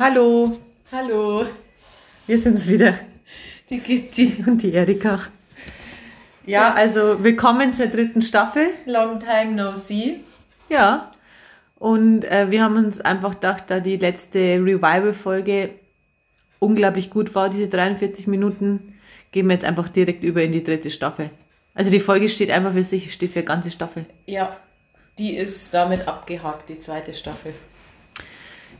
Hallo, Hallo, wir sind's wieder, die Gitti. und die Erika. Ja, also willkommen zur dritten Staffel. Long time no see. Ja, und äh, wir haben uns einfach gedacht, da die letzte Revival-Folge unglaublich gut war, diese 43 Minuten, gehen wir jetzt einfach direkt über in die dritte Staffel. Also die Folge steht einfach für sich, steht für eine ganze Staffel. Ja, die ist damit abgehakt, die zweite Staffel.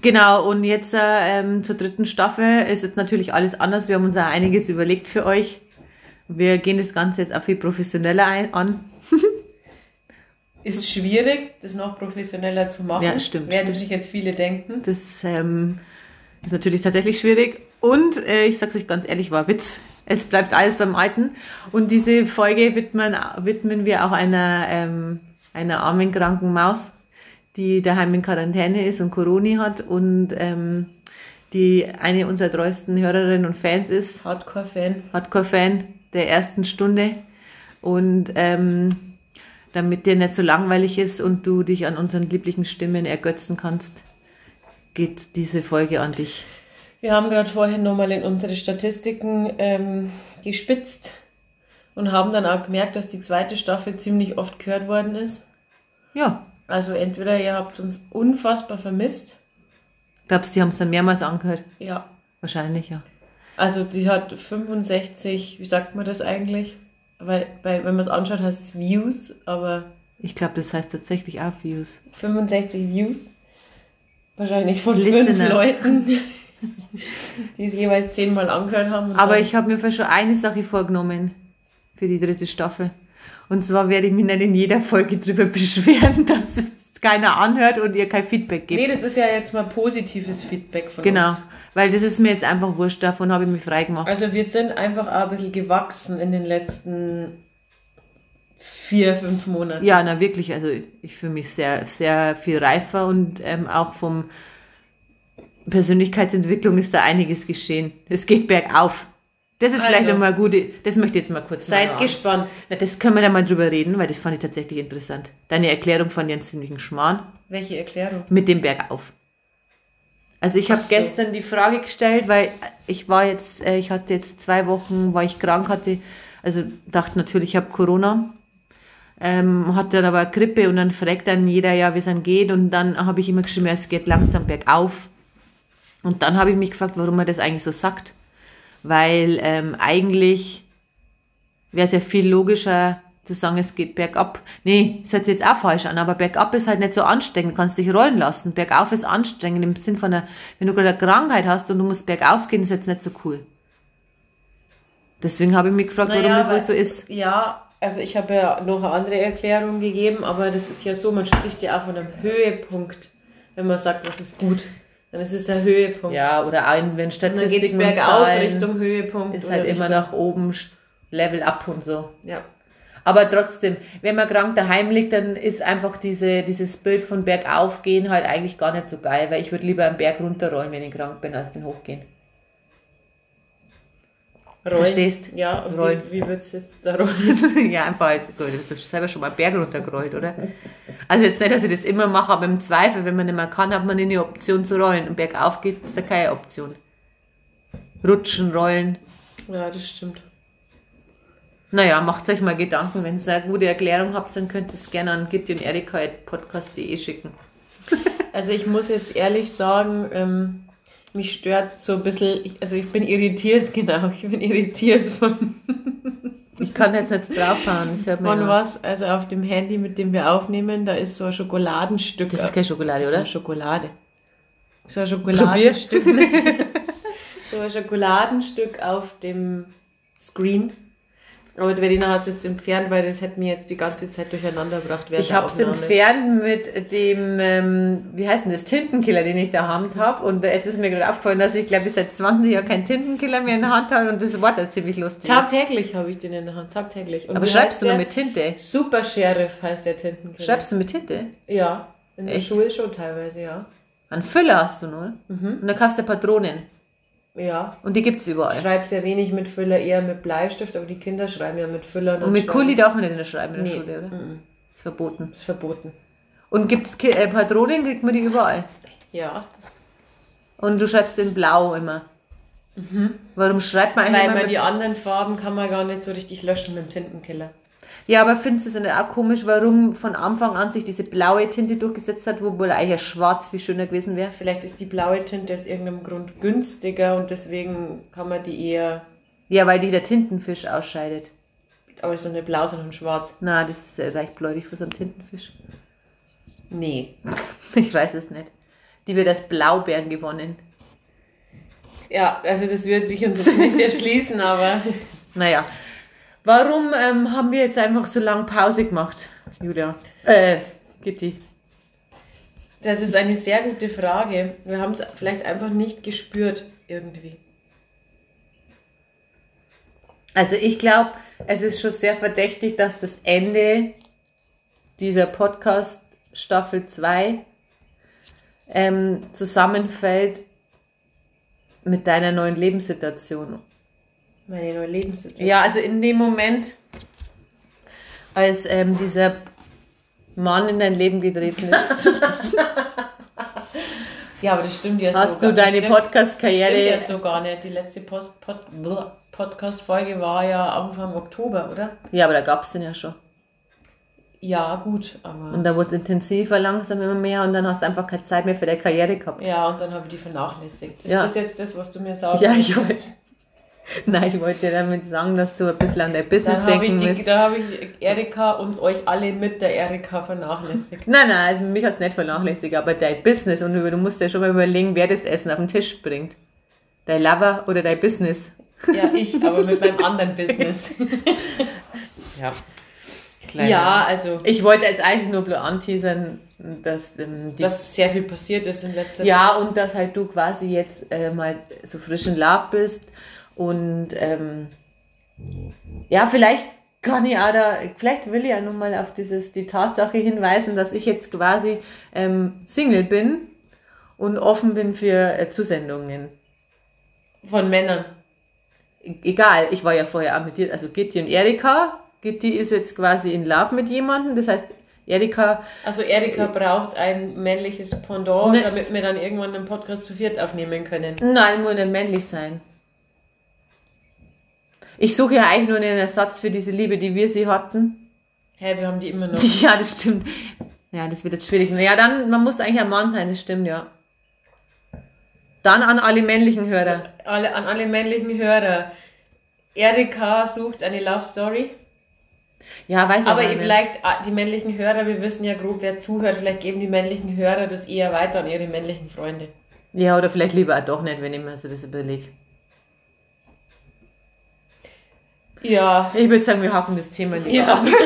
Genau, und jetzt äh, ähm, zur dritten Staffel ist jetzt natürlich alles anders. Wir haben uns auch einiges überlegt für euch. Wir gehen das Ganze jetzt auch viel professioneller ein, an. Ist schwierig, das noch professioneller zu machen. Ja, stimmt, Werden sich jetzt viele denken. Das ähm, ist natürlich tatsächlich schwierig. Und äh, ich sag's euch ganz ehrlich, war Witz. Es bleibt alles beim Alten. Und diese Folge widmen, widmen wir auch einer, ähm, einer armen, kranken Maus, die daheim in Quarantäne ist und Corona hat und ähm, die eine unserer treuesten Hörerinnen und Fans ist. Hardcore-Fan. Hardcore-Fan der ersten Stunde. Und ähm, damit dir nicht so langweilig ist und du dich an unseren lieblichen Stimmen ergötzen kannst, geht diese Folge an dich. Wir haben gerade vorhin nochmal in unsere Statistiken ähm, gespitzt und haben dann auch gemerkt, dass die zweite Staffel ziemlich oft gehört worden ist. Ja, Also entweder ihr habt uns unfassbar vermisst. glaubst du, die haben es dann mehrmals angehört? Ja. Wahrscheinlich, ja. Also die hat 65, wie sagt man das eigentlich? Weil, bei, wenn man es anschaut, heißt es Views, aber Ich glaube, das heißt tatsächlich auch Views. 65 Views. Wahrscheinlich von Listener. fünf Leuten, die es jeweils zehnmal angehört haben. Aber ich habe mir schon eine Sache vorgenommen für die dritte Staffel. Und zwar werde ich mich nicht in jeder Folge drüber beschweren, dass es keiner anhört und ihr kein Feedback gibt. Nee, das ist ja jetzt mal positives Feedback von genau, uns. weil das ist mir jetzt einfach wurscht, davon habe ich mich frei gemacht. Also wir sind einfach auch ein bisschen gewachsen in den letzten vier, fünf Monaten. Ja, na wirklich, also ich fühle mich sehr, sehr viel reifer und ähm, auch vom Persönlichkeitsentwicklung ist da einiges geschehen. Es geht bergauf. Das ist vielleicht Also. einmal gute, das möchte ich jetzt mal kurz Seid mal gespannt. Na, das können wir da mal drüber reden, weil das fand ich tatsächlich interessant. Deine Erklärung fand ich einen ziemlichen Schmarrn Welche Erklärung? mit dem Bergauf. Also ich habe so. gestern die Frage gestellt, weil ich war jetzt, äh, ich hatte jetzt zwei Wochen, war ich krank, hatte, also dachte natürlich, ich habe Corona, ähm, hatte dann aber Grippe und dann fragt dann jeder, ja, wie es dann geht und dann habe ich immer geschrieben, es geht langsam bergauf. Und dann habe ich mich gefragt, warum man das eigentlich so sagt. Weil ähm, eigentlich wäre es ja viel logischer zu sagen, es geht bergab. Nee, das hört sich jetzt auch falsch an, aber bergab ist halt nicht so anstrengend, du kannst dich rollen lassen. Bergauf ist anstrengend im Sinn von einer, wenn du gerade eine Krankheit hast und du musst bergauf gehen, ist jetzt nicht so cool. Deswegen habe ich mich gefragt, warum Naja, das wohl so ist. Ja, also ich habe ja noch eine andere Erklärung gegeben, aber das ist ja so, man spricht ja auch von einem Höhepunkt, wenn man sagt, was ist gut. Dann ist es ein Höhepunkt. Ja, oder auch wenn Und dann Statistiken bergauf Zahlen, Richtung Höhepunkt. ist halt immer Richtung- nach oben Level up und so. Ja. Aber trotzdem, wenn man krank daheim liegt, dann ist einfach diese, dieses Bild von bergauf gehen halt eigentlich gar nicht so geil, weil ich würde lieber einen Berg runterrollen, wenn ich krank bin, als den hochgehen. Rollen. Verstehst? Ja, Rollen. wie, wie würdest du jetzt da rollen? ja, einfach, halt, du bist selber schon mal einen Berg runtergerollt, oder? Also jetzt nicht, dass ich das immer mache, aber im Zweifel, wenn man nicht mehr kann, hat man eine Option zu rollen. Und bergauf geht ist ja keine Option. Rutschen, rollen. Ja, das stimmt. Naja, macht euch mal Gedanken. Wenn ihr eine gute Erklärung habt, dann könnt ihr es gerne an gitti und erika.podcast.de schicken. Also ich muss jetzt ehrlich sagen, ähm, mich stört so ein bisschen, also ich bin irritiert, genau, ich bin irritiert von, Ich kann jetzt nicht hört man von was. Also auf dem Handy, mit dem wir aufnehmen, da ist so ein Schokoladenstück. Das ist keine Schokolade, Das ist oder? Schokolade. So ein Schokoladenstück. so ein Schokoladenstück auf dem Screen. Aber Verena hat es jetzt entfernt, weil das hätte mir jetzt die ganze Zeit durcheinander gebracht. Ich habe es entfernt mit dem, ähm, wie heißt denn das, Tintenkiller, den ich in der Hand habe. Und jetzt ist mir gerade aufgefallen, dass ich glaube ich seit 20 Jahren keinen Tintenkiller mehr in der Hand habe und das Wort halt ziemlich lustig. Tagtäglich habe ich den in der Hand, tagtäglich. Und Aber schreibst du nur mit Tinte? Super Sheriff heißt der Tintenkiller. Schreibst du mit Tinte? Ja, in der Echt? Schule schon teilweise, ja. Einen Füller hast du nur. Mhm. Und dann kaufst du Patronen. Ja. Und die gibt's Ich überall. schreibe sehr wenig mit Füller, eher mit Bleistift, aber die Kinder schreiben ja mit Füllern. Und mit schreiben- Kuli darf man nicht in der schreiben in der Nee. Schule, oder? mhm. Ist verboten. Ist verboten. Und gibt's äh, Patronen, kriegt man die überall. Ja. Und du schreibst in Blau immer. Mhm. Warum schreibt man eigentlich Weil man die anderen Farben kann man gar nicht so richtig löschen mit dem Tintenkiller. Ja, aber findest du es nicht auch komisch, warum von Anfang an sich diese blaue Tinte durchgesetzt hat, wo wohl eigentlich schwarz viel schöner gewesen wäre? Vielleicht ist die blaue Tinte aus irgendeinem Grund günstiger und deswegen kann man die eher. Ja, weil die der Tintenfisch ausscheidet. Aber ist doch nicht blau, sondern schwarz. Na, das ist recht bläulich für so einen Tintenfisch. Nee. ich weiß es nicht. Die wird als Blaubeeren gewonnen. Ja, also das wird sich uns nicht erschließen, aber. Naja. Warum ähm, haben wir jetzt einfach so lange Pause gemacht, Julia? Äh, Gitti. Das ist eine sehr gute Frage. Wir haben es vielleicht einfach nicht gespürt irgendwie. Also ich glaube, es ist schon sehr verdächtig, dass das Ende dieser Podcast Staffel 2 ähm, zusammenfällt mit deiner neuen Lebenssituation. Meine neue Lebenssituation? Ja, also in dem Moment, als ähm, dieser Mann in dein Leben getreten ist. ja, aber das stimmt ja Hast so. Hast du deine Podcast-Karriere? Das stimmt ja so gar nicht. Die letzte Post Pod Podcast-Folge war ja Anfang Oktober, oder? Ja, aber da gab es den ja schon. Ja, gut, aber. Und da wurde es intensiver, langsam immer mehr und dann hast du einfach keine Zeit mehr für deine Karriere gehabt. Ja, und dann habe ich die vernachlässigt. Ist ja. das jetzt das, was du mir sagst? Ja, ich wollte. Nein, ich wollte dir damit sagen, dass du ein bisschen an dein Business dann denken musst. Da habe ich Erika und euch alle mit der Erika vernachlässigt. Nein, nein, also mich hast du nicht vernachlässigt, aber dein Business und du musst ja schon mal überlegen, wer das Essen auf den Tisch bringt. Dein Lover oder dein Business? Ja, ich, aber mit meinem anderen Business. ja. Kleiner. Ja, also. Ich wollte jetzt eigentlich nur blöd anteasern, dass, ähm, dass sehr viel passiert ist in letzter Zeit. Ja, und dass halt du quasi jetzt äh, mal so frisch in Love bist und ähm, ja, vielleicht kann ich auch da, vielleicht will ich ja nochmal auf dieses, die Tatsache hinweisen, dass ich jetzt quasi ähm, Single bin und offen bin für äh, Zusendungen. Von Männern. E egal, ich war ja vorher auch mit dir, also Gitti und Erika Gitti ist jetzt quasi in Love mit jemandem, das heißt, Erika. Also Erika braucht ein männliches Pendant, ne, damit wir dann irgendwann einen Podcast zu viert aufnehmen können. Nein, muss nicht männlich sein. Ich suche ja eigentlich nur einen Ersatz für diese Liebe, die wir sie hatten. Hä, hey, wir haben die immer noch. Ja, das stimmt. Ja, das wird jetzt schwierig. Ja, dann, man muss eigentlich ein Mann sein, das stimmt, ja. Dann an alle männlichen Hörer. Alle, an alle männlichen Hörer. Erika sucht eine Love Story. Ja, weiß aber nicht. vielleicht ah, die männlichen Hörer, wir wissen ja grob, wer zuhört, vielleicht geben die männlichen Hörer das eher weiter an ihre männlichen Freunde. Ja, oder vielleicht lieber auch doch nicht, wenn ich mir so das überlege. Ja. Ich würde sagen, wir haken das Thema lieber ja. ab.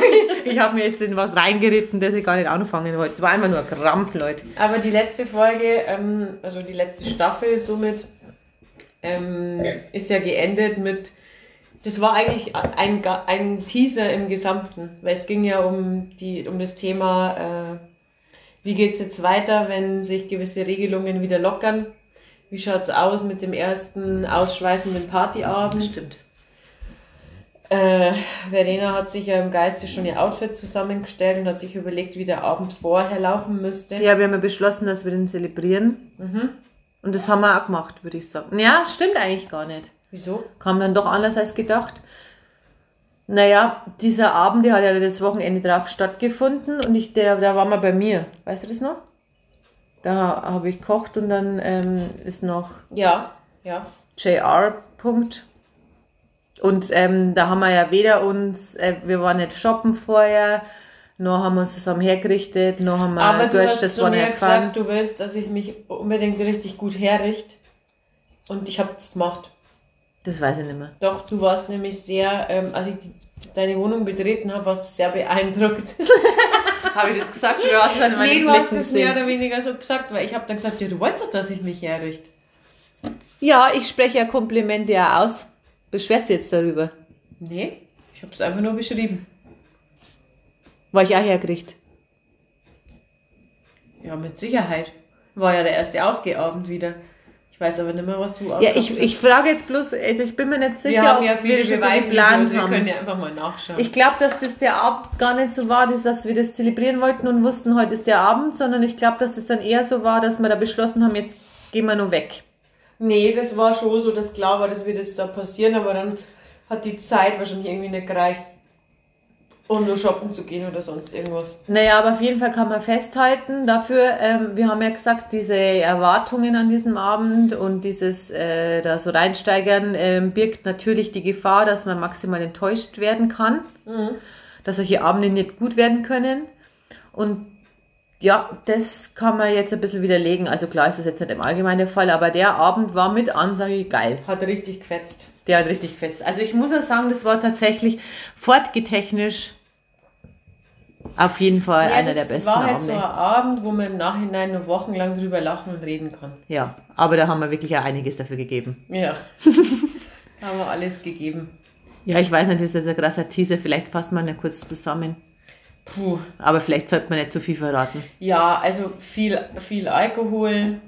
Ich habe mir jetzt in was reingeritten, das ich gar nicht anfangen wollte. Es war einfach nur ein Krampf, Leute. Aber die letzte Folge, ähm, also die letzte Staffel somit, ähm, ist ja geendet mit das war eigentlich ein, ein Teaser im Gesamten, weil es ging ja um, die, um das Thema, äh, wie geht es jetzt weiter, wenn sich gewisse Regelungen wieder lockern? Wie schaut es aus mit dem ersten ausschweifenden Partyabend? Stimmt. Äh, Verena hat sich ja im Geiste schon ihr Outfit zusammengestellt und hat sich überlegt, wie der Abend vorher laufen müsste. Ja, wir haben ja beschlossen, dass wir den zelebrieren. Mhm. Und das haben wir auch gemacht, würde ich sagen. Ja, stimmt eigentlich gar nicht. Wieso? Kam dann doch anders als gedacht. Naja, dieser Abend, der hat ja das Wochenende drauf stattgefunden und ich, der, da war mal bei mir. Weißt du das noch? Da habe ich gekocht und dann ähm, ist noch ja, ja. JR. Punkt. Und ähm, da haben wir ja weder uns, äh, wir waren nicht shoppen vorher, noch haben wir uns zusammen hergerichtet, noch haben wir Aber du hast das zu mir gesagt, du willst, dass ich mich unbedingt richtig gut herrichte. Und ich habe es gemacht. Das weiß ich nicht mehr. Doch, du warst nämlich sehr, ähm, als ich die, deine Wohnung betreten habe, warst du sehr beeindruckt. habe ich das gesagt? Du hast dann nee, du hast es mehr oder weniger so gesagt, weil ich habe dann gesagt, ja, du wolltest doch, dass ich mich herrichte. Ja, ich spreche ja Komplimente ja aus. Beschwerst du jetzt darüber? Nee, ich habe es einfach nur beschrieben. War ich auch hergerichtet? Ja, mit Sicherheit. War ja der erste Ausgehabend wieder. Ich weiß aber nicht mehr, was du Ja, ich, ich frage jetzt bloß, also ich bin mir nicht sicher, wir haben ja viele wir Beweise, so haben. Wir können ja einfach mal nachschauen. Ich glaube, dass das der Abend gar nicht so war, dass wir das zelebrieren wollten und wussten, heute ist der Abend, sondern ich glaube, dass das dann eher so war, dass wir da beschlossen haben, jetzt gehen wir nur weg. Nee, das war schon so, dass klar war, das wird jetzt da passieren, aber dann hat die Zeit wahrscheinlich irgendwie nicht gereicht, um nur shoppen zu gehen oder sonst irgendwas. Naja, aber auf jeden Fall kann man festhalten dafür, ähm, wir haben ja gesagt, diese Erwartungen an diesem Abend und dieses äh, da so reinsteigern ähm, birgt natürlich die Gefahr, dass man maximal enttäuscht werden kann, mhm. dass solche Abende nicht gut werden können. Und ja, das kann man jetzt ein bisschen widerlegen. Also klar ist das jetzt nicht im Allgemeinen der Fall, aber der Abend war mit Ansage geil. Hat richtig gefetzt. Der hat richtig gefetzt. Also ich muss auch sagen, das war tatsächlich fortgetechnisch auf jeden Fall ja, einer der besten Abende. Das war halt so ein Abend, wo man im Nachhinein noch wochenlang drüber lachen und reden kann. Ja, aber da haben wir wirklich auch einiges dafür gegeben. Ja, haben wir alles gegeben. Ja, ich weiß nicht, ist das ein krasser Teaser. Vielleicht fassen wir ihn kurz zusammen. Puh. Aber vielleicht sollte man nicht zu viel verraten. Ja, also viel, viel Alkohol,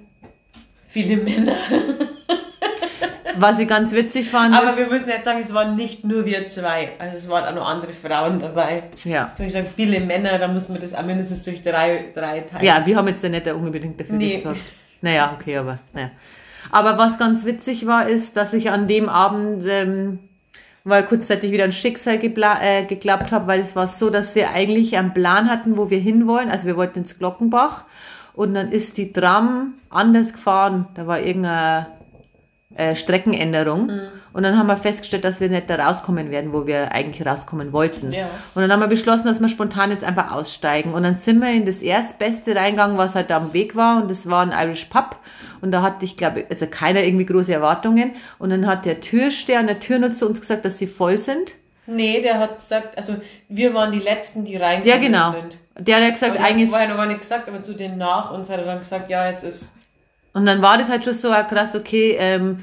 viele Männer. Was ich ganz witzig fand. Aber wir müssen jetzt sagen, es waren nicht nur wir zwei. Also es waren auch noch andere Frauen dabei. Ja. Ich sagen, viele Männer, da muss man das auch mindestens durch drei, drei teilen. Ja, wir haben jetzt ja nicht unbedingt dafür nee. gesorgt. Naja, okay, aber naja. Aber was ganz witzig war, ist, dass ich an dem Abend ähm, weil kurzzeitig wieder ein Schicksal äh, geklappt habe, weil es war so, dass wir eigentlich einen Plan hatten, wo wir hinwollen. Also wir wollten ins Glockenbach und dann ist die Tram anders gefahren. Da war irgendeine äh, Streckenänderung. Mhm. Und dann haben wir festgestellt, dass wir nicht da rauskommen werden, wo wir eigentlich rauskommen wollten. Ja. Und dann haben wir beschlossen, dass wir spontan jetzt einfach aussteigen. Und dann sind wir in das erstbeste reingegangen, was halt da am Weg war. Und das war ein Irish Pub. Und da hatte ich, glaube also keiner irgendwie große Erwartungen. Und dann hat der Türsteher der Türnutzer uns gesagt, dass sie voll sind. Nee, der hat gesagt, also wir waren die Letzten, die reingekommen ja, genau. sind. Der hat gesagt, aber eigentlich. Das vorher noch gar nicht gesagt, aber zu denen nach uns hat er dann gesagt, ja, jetzt ist und dann war das halt schon so krass, okay, ähm,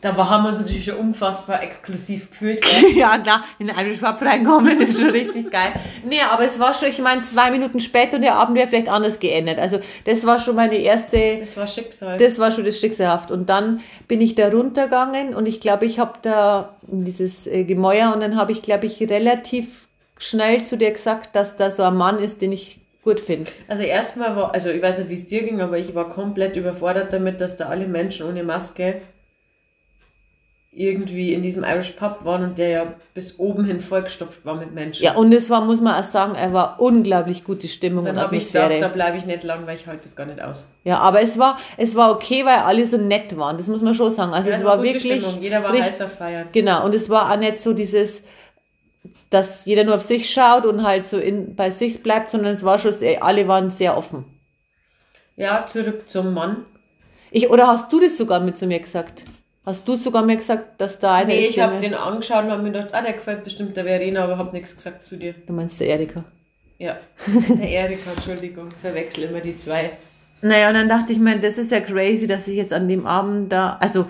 da haben wir uns natürlich schon unfassbar exklusiv gefühlt. ja, klar, in Irish Pub reinkommen, ist schon richtig geil. Nee, aber es war schon, ich meine, zwei Minuten später und der Abend wäre vielleicht anders geendet. Also, das war schon meine erste. Das war Schicksal. Das war schon das Schicksalhaft. Und dann bin ich da runtergegangen und ich glaube, ich habe da dieses äh, Gemäuer und dann habe ich, glaube ich, relativ schnell zu dir gesagt, dass da so ein Mann ist, den ich gut finde. Also erstmal war, also ich weiß nicht, wie es dir ging, aber ich war komplett überfordert damit, dass da alle Menschen ohne Maske irgendwie in diesem Irish Pub waren und der ja bis oben hin vollgestopft war mit Menschen. Ja, und es war, muss man auch sagen, er war unglaublich gute Stimmung Dann und Atmosphäre. Ich gedacht, da bleibe ich nicht lang, weil ich halte das gar nicht aus. Ja, aber es war, es war okay, weil alle so nett waren. Das muss man schon sagen. Also ja, es war, war wirklich. Stimmung. Jeder war richtig, heiß auf Feiern. Genau, und es war auch nicht so dieses, dass jeder nur auf sich schaut und halt so in, bei sich bleibt, sondern es war schon, alle waren sehr offen. Ja, zurück zum Mann. Ich, oder hast du das sogar mit zu mir gesagt? Hast du sogar mir gesagt, dass da einer nee, ist? Nee, ich habe den angeschaut und habe mir gedacht, ah, der gefällt bestimmt der Verena, aber habe nichts gesagt zu dir. Du meinst der Erika? Ja, der Erika, Entschuldigung, verwechsel immer die zwei. Naja, und dann dachte ich mir, das ist ja crazy, dass ich jetzt an dem Abend da, also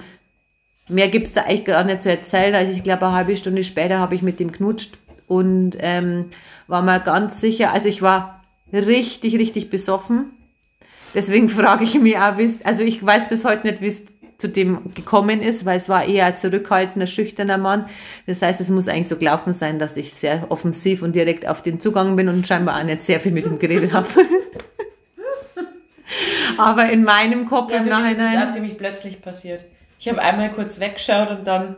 mehr gibt's da eigentlich gar nicht zu erzählen. Also ich glaube, eine halbe Stunde später habe ich mit dem knutscht und ähm, war mir ganz sicher, also ich war richtig, richtig besoffen. Deswegen frage ich mich auch, also ich weiß bis heute nicht, wie es zu dem gekommen ist, weil es war eher ein zurückhaltender, schüchterner Mann. Das heißt, es muss eigentlich so gelaufen sein, dass ich sehr offensiv und direkt auf den Zugang bin und scheinbar auch nicht sehr viel mit ihm geredet habe. Aber in meinem Kopf ja, im Nachhinein. Das ist auch ziemlich plötzlich passiert. Ich habe einmal kurz weggeschaut und dann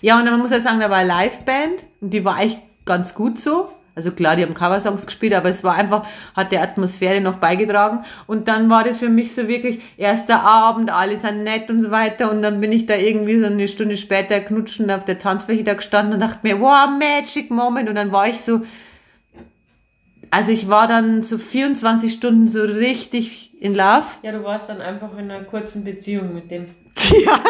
ja, und man muss ja sagen, da war eine Liveband und die war echt ganz gut so. Also klar, die haben Coversongs gespielt, aber es war einfach, hat der Atmosphäre noch beigetragen. Und dann war das für mich so wirklich erster Abend, alle sind nett und so weiter. Und dann bin ich da irgendwie so eine Stunde später knutschend auf der Tanzfläche da gestanden und dachte mir, wow, Magic Moment. Und dann war ich so, also ich war dann so 24 Stunden so richtig in Love. Ja, du warst dann einfach in einer kurzen Beziehung mit dem. Ja.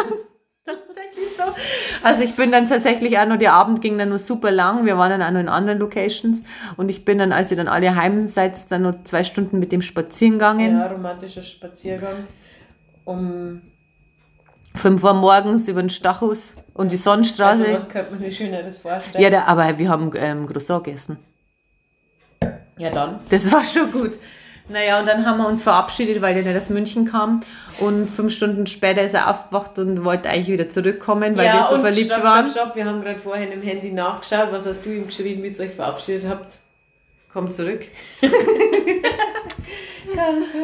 Also ich bin dann tatsächlich auch noch, der Abend ging dann nur super lang. Wir waren dann auch noch in anderen Locations. Und ich bin dann, als ihr dann alle heim seid, dann noch zwei Stunden mit dem spazieren gegangen. Ja, romantischer Spaziergang. Um 5 Uhr morgens über den Stachus und die Sonnenstraße. Also was könnte man sich Schöneres vorstellen? Ja, da, aber wir haben ähm, Croissant gegessen. Ja, dann. Das war schon gut. Naja, und dann haben wir uns verabschiedet, weil er nicht aus München kam. Und fünf Stunden später ist er aufgewacht und wollte eigentlich wieder zurückkommen, weil ja, wir so verliebt stopp, waren. Stopp, stopp, wir haben gerade vorhin im Handy nachgeschaut. Was hast du ihm geschrieben, wie ihr euch verabschiedet habt? Komm zurück. Ganz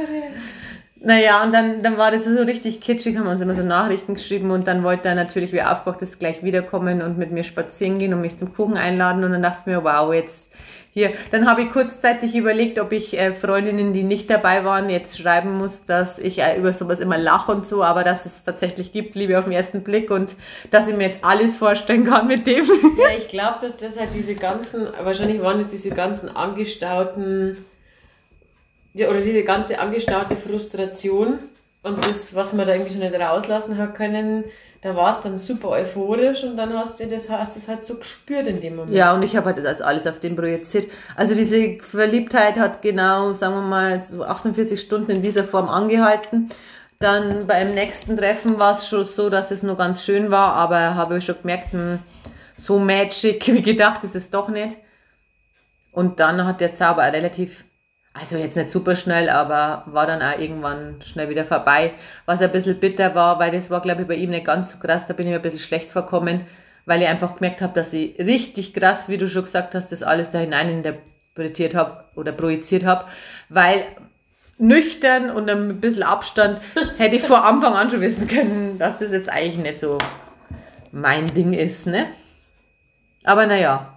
Naja, und dann, dann war das so richtig kitschig, haben wir uns immer so Nachrichten geschrieben und dann wollte er natürlich, wie er aufgewacht ist, gleich wiederkommen und mit mir spazieren gehen und mich zum Kuchen einladen und dann dachte ich mir, wow, jetzt hier. Dann habe ich kurzzeitig überlegt, ob ich äh, Freundinnen, die nicht dabei waren, jetzt schreiben muss, dass ich äh, über sowas immer lache und so, aber dass es tatsächlich gibt, Liebe auf den ersten Blick und dass ich mir jetzt alles vorstellen kann mit dem. Ja, ich glaube, dass das halt diese ganzen, wahrscheinlich waren es diese ganzen angestauten, oder diese ganze angestaute Frustration und das, was man da irgendwie so nicht rauslassen hat können, da war es dann super euphorisch und dann hast du das, hast das halt so gespürt in dem Moment. Ja, und ich habe halt das alles auf den projiziert. Also diese Verliebtheit hat genau, sagen wir mal, so 48 Stunden in dieser Form angehalten. Dann beim nächsten Treffen war es schon so, dass es nur ganz schön war, aber habe ich schon gemerkt, hm, so magic wie gedacht ist es doch nicht. Und dann hat der Zauber relativ also jetzt nicht super schnell, aber war dann auch irgendwann schnell wieder vorbei. Was ein bisschen bitter war, weil das war, glaube ich, bei ihm nicht ganz so krass, da bin ich mir ein bisschen schlecht vorkommen, weil ich einfach gemerkt habe, dass ich richtig krass, wie du schon gesagt hast, das alles da hinein interpretiert habe oder projiziert habe, weil nüchtern und ein bisschen Abstand hätte ich vor Anfang an schon wissen können, dass das jetzt eigentlich nicht so mein Ding ist, ne? Aber naja.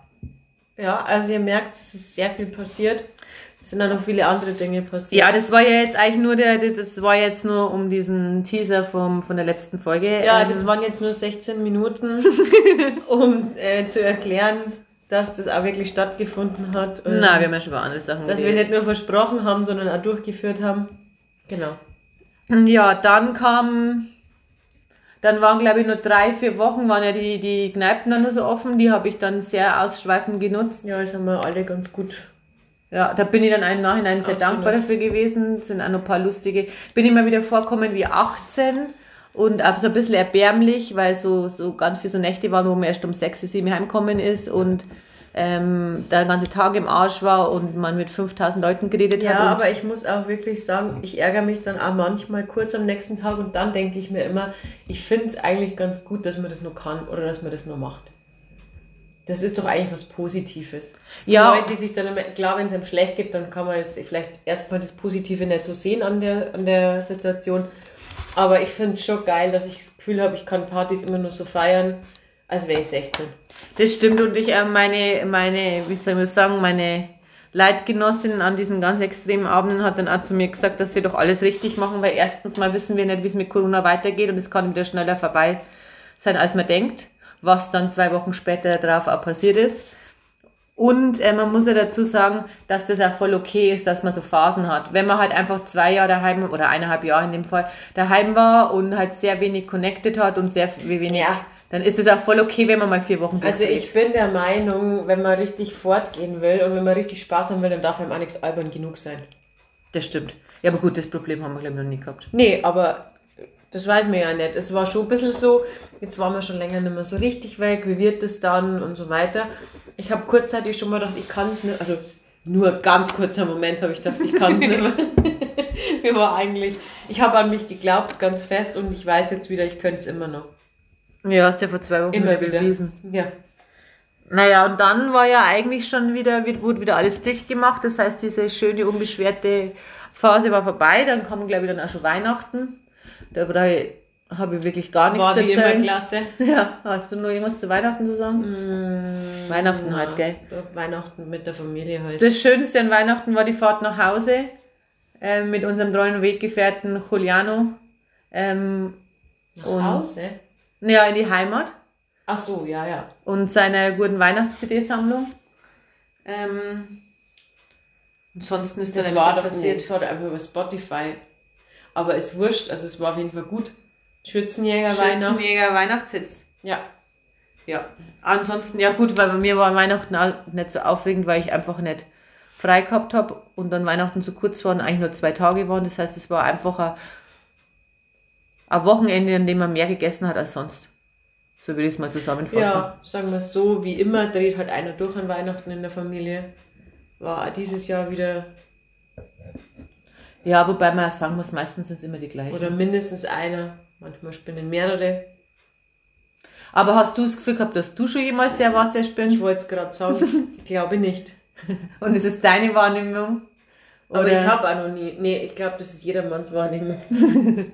Ja, also ihr merkt, es ist sehr viel passiert sind da noch viele andere Dinge passiert. Ja, das war ja jetzt eigentlich nur der, das war jetzt nur um diesen Teaser vom, von der letzten Folge. Ja, ähm, das waren jetzt nur 16 Minuten, um äh, zu erklären, dass das auch wirklich stattgefunden hat. Na, wir haben ja schon über andere Sachen Dass geredet. wir nicht nur versprochen haben, sondern auch durchgeführt haben. Genau. Ja, dann kam, dann waren glaube ich nur drei, vier Wochen waren ja die, die Kneipen dann nur so offen. Die habe ich dann sehr ausschweifend genutzt. Ja, das haben wir alle ganz gut ja, da bin ich dann im Nachhinein sehr dankbar dafür gewesen. Sind auch noch ein paar lustige. Bin immer wieder vorkommen wie 18 und auch so ein bisschen erbärmlich, weil so, so ganz viele so Nächte waren, wo man erst um 6, 7 heimgekommen ist und ähm, der ganze Tag im Arsch war und man mit 5000 Leuten geredet ja, hat. Ja, aber ich muss auch wirklich sagen, ich ärgere mich dann auch manchmal kurz am nächsten Tag und dann denke ich mir immer, ich finde es eigentlich ganz gut, dass man das nur kann oder dass man das nur macht. Das ist doch eigentlich was Positives. Ja. Die Leute, die sich dann klar, wenn es einem schlecht geht, dann kann man jetzt vielleicht erstmal das Positive nicht so sehen an der, an der Situation. Aber ich finde es schon geil, dass ich das Gefühl habe, ich kann Partys immer nur so feiern, als wäre ich 16. Das stimmt und ich, äh, meine, meine, wie soll man sagen, meine Leitgenossin an diesen ganz extremen Abenden hat dann auch zu mir gesagt, dass wir doch alles richtig machen, weil erstens mal wissen wir nicht, wie es mit Corona weitergeht und es kann wieder schneller vorbei sein, als man denkt was dann zwei Wochen später drauf auch passiert ist. Und äh, man muss ja dazu sagen, dass das auch voll okay ist, dass man so Phasen hat. Wenn man halt einfach zwei Jahre daheim oder eineinhalb Jahre in dem Fall daheim war und halt sehr wenig connected hat und sehr wenig, ja. dann ist es auch voll okay, wenn man mal vier Wochen Also ich bin der Meinung, wenn man richtig fortgehen will und wenn man richtig Spaß haben will, dann darf einem auch nichts albern genug sein. Das stimmt. Ja, aber gut, das Problem haben wir glaube ich noch nie gehabt. Nee, aber das weiß man ja nicht. Es war schon ein bisschen so, jetzt waren wir schon länger nicht mehr so richtig weg, wie wird das dann und so weiter. Ich habe kurzzeitig schon mal gedacht, ich kann es nicht, also nur ganz kurzer Moment habe ich gedacht, ich kann es nicht mehr. Mir war eigentlich, ich habe an mich geglaubt, ganz fest und ich weiß jetzt wieder, ich könnte es immer noch. Ja, hast ja vor zwei Wochen immer wieder bewiesen. Ja. Naja, und dann war ja eigentlich schon wieder, wurde wieder alles dicht gemacht. Das heißt, diese schöne, unbeschwerte Phase war vorbei. Dann kam, glaube ich, dann auch schon Weihnachten. Da habe ich wirklich gar nichts War zu erzählen. War immer klasse. Ja, hast du noch irgendwas zu Weihnachten zu sagen? Mm, Weihnachten na, halt, gell? Weihnachten mit der Familie halt. Das Schönste an Weihnachten war die Fahrt nach Hause äh, mit unserem treuen Weggefährten Juliano. Ähm, nach und, Hause? Ja, in die Heimat. Ach so, ja, ja. Und seiner guten Weihnachts-CD-Sammlung. Ähm, ansonsten ist das, das war doch passiert. Das war einfach über Spotify aber es wurscht, also es war auf jeden Fall gut. Schützenjäger, Schützenjäger Weihnachtshits. Ja. Ja. Ansonsten, ja gut, weil bei mir war Weihnachten nicht so aufregend, weil ich einfach nicht frei gehabt habe und dann Weihnachten zu kurz waren, eigentlich nur zwei Tage waren. Das heißt, es war einfach ein, ein Wochenende, an dem man mehr gegessen hat als sonst. So würde ich es mal zusammenfassen. Ja, sagen wir es so, wie immer dreht halt einer durch an Weihnachten in der Familie. War dieses Jahr wieder ja, wobei man sagen muss, meistens sind es immer die gleichen. Oder mindestens einer, manchmal spinnen mehrere. Aber hast du das Gefühl gehabt, dass du schon jemals der warst, der spinnt? Ich wollte es gerade sagen, ich glaube nicht. Und ist es deine Wahrnehmung? Aber ich habe auch noch nie. Nee, ich glaube, das ist jedermanns Wahrnehmung.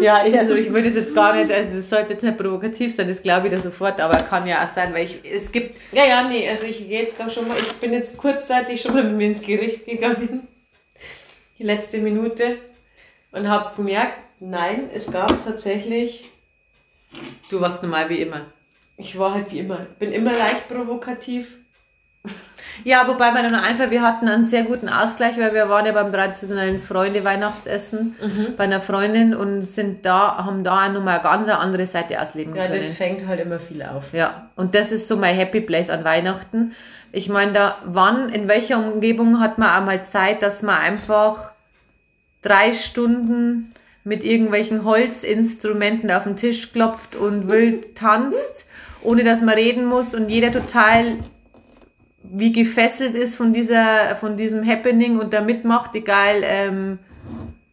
ja, also ich würde es jetzt gar nicht, also das sollte jetzt nicht provokativ sein, das glaube ich da sofort, aber kann ja auch sein, weil ich, es gibt. Ja, ja, nee, also ich gehe jetzt da schon mal, ich bin jetzt kurzzeitig schon mal mit mir ins Gericht gegangen. Die letzte Minute. Und habe gemerkt, nein, es gab tatsächlich. Du warst normal wie immer. Ich war halt wie immer. Bin immer leicht provokativ. Ja, wobei man dann einfach, wir hatten einen sehr guten Ausgleich, weil wir waren ja beim traditionellen Freunde-Weihnachtsessen mhm. bei einer Freundin und sind da, haben da auch nochmal eine ganz andere Seite ausleben ja, können. Ja, das fängt halt immer viel auf. Ja, und das ist so mein Happy Place an Weihnachten. Ich meine, da, wann, in welcher Umgebung hat man auch mal Zeit, dass man einfach drei Stunden mit irgendwelchen Holzinstrumenten auf den Tisch klopft und wild tanzt, ohne dass man reden muss und jeder total wie gefesselt ist von dieser, von diesem Happening und da mitmacht, egal, ähm,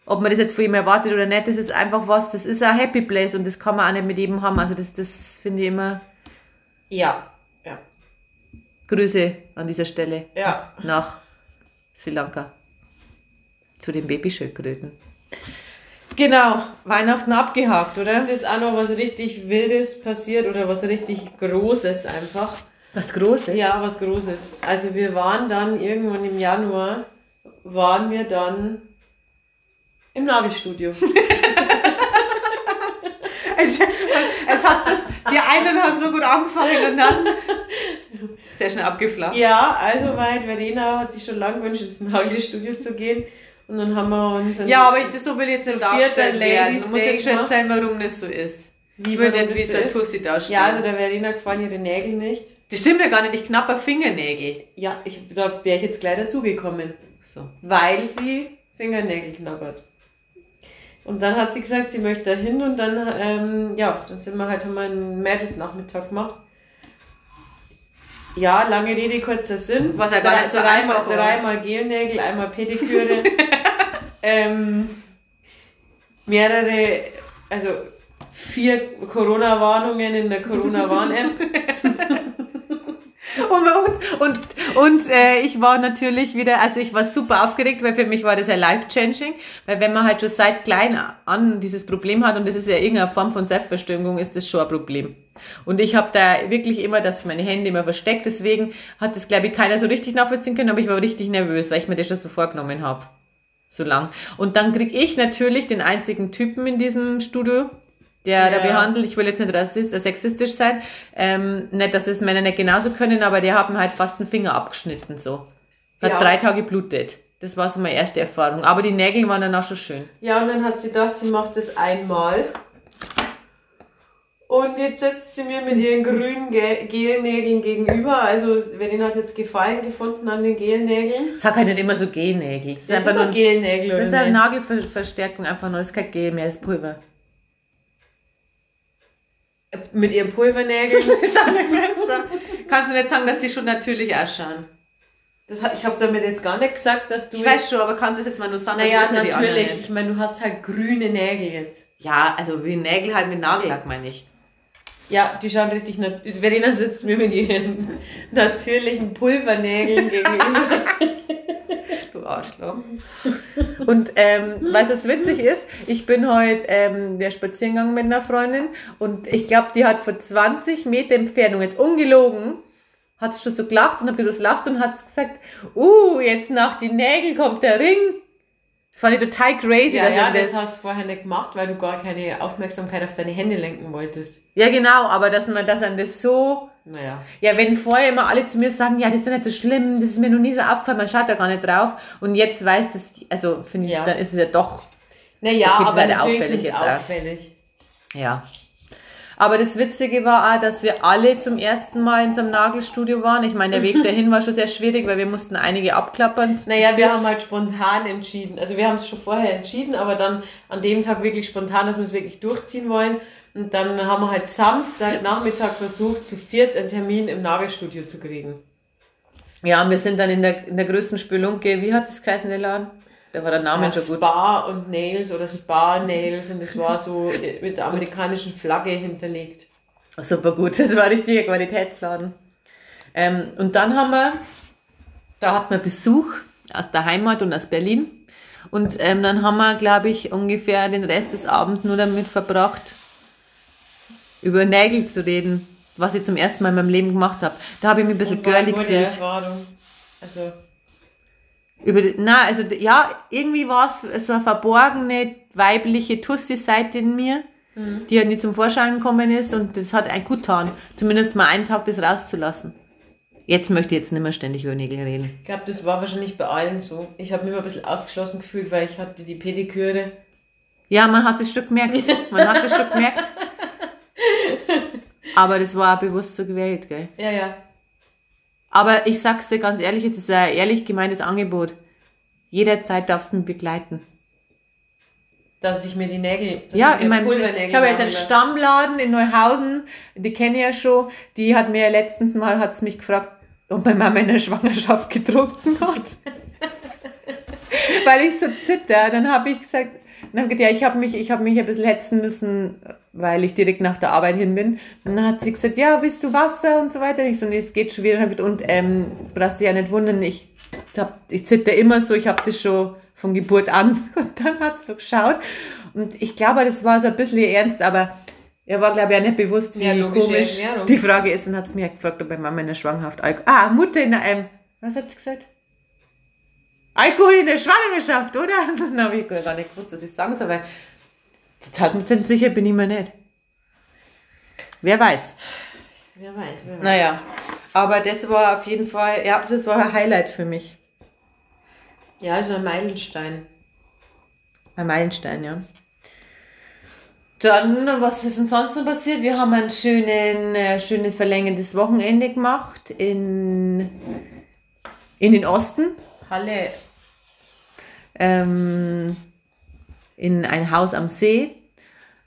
ob man das jetzt von ihm erwartet oder nicht, das ist einfach was, das ist ein Happy Place und das kann man auch nicht mit jedem haben. Also das, das finde ich immer. Ja, ja. Grüße an dieser Stelle. Ja. Nach Sri Lanka. Zu den Babyschildkröten. Genau, Weihnachten abgehakt, oder? Es ist auch noch was richtig Wildes passiert oder was richtig Großes einfach. Was Großes? Ja, was Großes. Also wir waren dann irgendwann im Januar, waren wir dann im Nagelstudio. jetzt, jetzt hast du die einen haben so gut angefangen und dann sehr schnell abgeflacht. Ja, also weit. Verena hat sich schon lange gewünscht, ins Nagelstudio zu gehen. Und dann haben wir uns... Ja, aber ich, das so will jetzt nicht dargestellt werden. Du musst jetzt schon erzählen, warum das so ist. Wie würde denn wie so ein Tussi darstellen? Ja, also der Verena gefallen ihre Nägel nicht. Das stimmt ja gar nicht, ich knapper Fingernägel. Ja, ich, da wäre ich jetzt gleich dazugekommen. So. Weil sie Fingernägel knabbert. Und dann hat sie gesagt, sie möchte da hin und dann, ähm, ja, dann sind wir halt, haben wir einen Mädelsnachmittag gemacht. Ja, lange Rede, kurzer Sinn. Was ja gar nicht so dreimal, einfach, Dreimal Gelnägel, einmal Pediküre. ähm, mehrere, also vier Corona-Warnungen in der Corona-Warn-App. und, und, und äh, ich war natürlich wieder, also ich war super aufgeregt, weil für mich war das ja life-changing, weil wenn man halt schon seit klein an dieses Problem hat und das ist ja irgendeine Form von Selbstverstümmelung, ist das schon ein Problem. Und ich habe da wirklich immer, dass ich meine Hände immer versteckt, deswegen hat das, glaube ich, keiner so richtig nachvollziehen können, aber ich war richtig nervös, weil ich mir das schon so vorgenommen habe. So lang. Und dann krieg ich natürlich den einzigen Typen in diesem Studio, der ja. da behandelt, ich will jetzt nicht rassist, äh, sexistisch sein, ähm, nicht, dass es Männer nicht genauso können, aber die haben halt fast einen Finger abgeschnitten, so. Hat ja. drei Tage blutet. Das war so meine erste Erfahrung. Aber die Nägel waren dann auch schon schön. Ja, und dann hat sie gedacht, sie macht das einmal. Und jetzt setzt sie mir mit ihren grünen Gelnägeln gegenüber. Also, Verena hat jetzt Gefallen gefunden an den Gelnägeln. Sag halt nicht immer so Gelnägel. Das, das ist einfach nur Gelnägel, Das ist eine Nagelverstärkung einfach nur. Das ist kein Gel mehr, das ist Pulver. Mit ihren Pulvernägeln. Kannst du nicht sagen, dass die schon natürlich ausschauen? Das, ich habe damit jetzt gar nicht gesagt, dass du. Ich weiß schon, aber kannst du es jetzt mal nur sagen? Naja, natürlich. Ich meine, du hast halt grüne Nägel jetzt. Ja, also wie Nägel halt mit Nagellack, meine ich. Ja, die schauen richtig. Verena sitzt mir mit ihren natürlichen Pulvernägeln gegenüber. du Arschloch. Und ähm, weißt du, was witzig ist? Ich bin heute ähm, der Spaziergang mit einer Freundin und ich glaube, die hat vor 20 Meter Entfernung, jetzt ungelogen, hat schon so gelacht und hat gesagt, lasst und hat gesagt, uh, jetzt nach die Nägel kommt der Ring. Das fand ich total crazy. Ja, dass ja, das, das hast du vorher nicht gemacht, weil du gar keine Aufmerksamkeit auf deine Hände lenken wolltest. Ja, genau, aber dass man das an das so naja. Ja, wenn vorher immer alle zu mir sagen, ja, das ist doch nicht so schlimm, das ist mir noch nie so aufgefallen, man schaut da gar nicht drauf. Und jetzt weiß das, also finde ich, ja. dann ist es ja doch. Naja, okay, aber natürlich auffällig jetzt auffällig. Ja. Aber das Witzige war auch, dass wir alle zum ersten Mal in so einem Nagelstudio waren. Ich meine, der Weg dahin war schon sehr schwierig, weil wir mussten einige abklappern. Naja, wir haben halt spontan entschieden. Also wir haben es schon vorher entschieden, aber dann an dem Tag wirklich spontan, dass wir es wirklich durchziehen wollen. Und dann haben wir halt Samstagnachmittag versucht, zu viert einen Termin im Nagelstudio zu kriegen. Ja, wir sind dann in der, in der größten Spelunke, wie hat das geheißen, der Laden? Da war der Name ja, schon gut. Spa und Nails oder Spa Nails und das war so mit der amerikanischen Flagge hinterlegt. Super gut, das war richtiger Qualitätsladen. Ähm, und dann haben wir Da hat man Besuch aus der Heimat und aus Berlin. Und ähm, dann haben wir, glaube ich, ungefähr den Rest des Abends nur damit verbracht, über Nägel zu reden, was ich zum ersten Mal in meinem Leben gemacht habe. Da habe ich mich ein bisschen girly gefühlt. Also. Über, na, also ja, irgendwie war es so eine verborgene weibliche Tussi-Seite in mir, mhm. die ja nie zum Vorschein gekommen ist und das hat ein gut getan, zumindest mal einen Tag das rauszulassen. Jetzt möchte ich jetzt nicht mehr ständig über Nägel reden. Ich glaube, das war wahrscheinlich bei allen so. Ich habe mich immer ein bisschen ausgeschlossen gefühlt, weil ich hatte die Pediküre. Ja, man hat es schon gemerkt. Man hat es schon gemerkt. Aber das war auch bewusst so gewählt, gell? Ja, ja. Aber ich sag's dir ganz ehrlich, jetzt ist ein ehrlich gemeintes Angebot. Jederzeit darfst du mich begleiten dass ich mir die Nägel, ja, ich, in meinem, ich habe jetzt einen Stammladen in Neuhausen, die kenne ich ja schon, die hat mir letztens mal, hat's mich gefragt, ob meine Mama in der Schwangerschaft getrunken hat. weil ich so zitter, dann habe ich gesagt, dann gesagt, ja, ich habe mich, ich habe mich ein bisschen hetzen müssen, weil ich direkt nach der Arbeit hin bin. Und dann hat sie gesagt, ja, willst du Wasser und so weiter? Ich so, nee, es geht schon wieder. Und ähm, brauchst dich ja nicht wundern, ich, hab, ich zitter immer so, ich habe das schon von Geburt an. Und dann hat so geschaut. Und ich glaube, das war so ein bisschen ernst, aber er war, glaube ich, auch nicht bewusst, wie ja, komisch die Frage ist. Und hat es mir gefragt, ob meine Mama in der Schwangerschaft Alkohol. Ah, Mutter in einem. Was hat sie gesagt? Alkohol in der Schwangerschaft, oder? Dann habe ich gar nicht gewusst, was ich sagen soll, weil zu 1000% sicher bin ich mir nicht. Wer weiß. Wer weiß, wer weiß. Naja, aber das war auf jeden Fall, ja, das war ein Highlight für mich. Ja, also ein Meilenstein. Ein Meilenstein, ja. Dann, was ist denn sonst noch passiert? Wir haben ein schönen, äh, schönes verlängertes Wochenende gemacht in, in den Osten. Halle. Ähm, in ein Haus am See,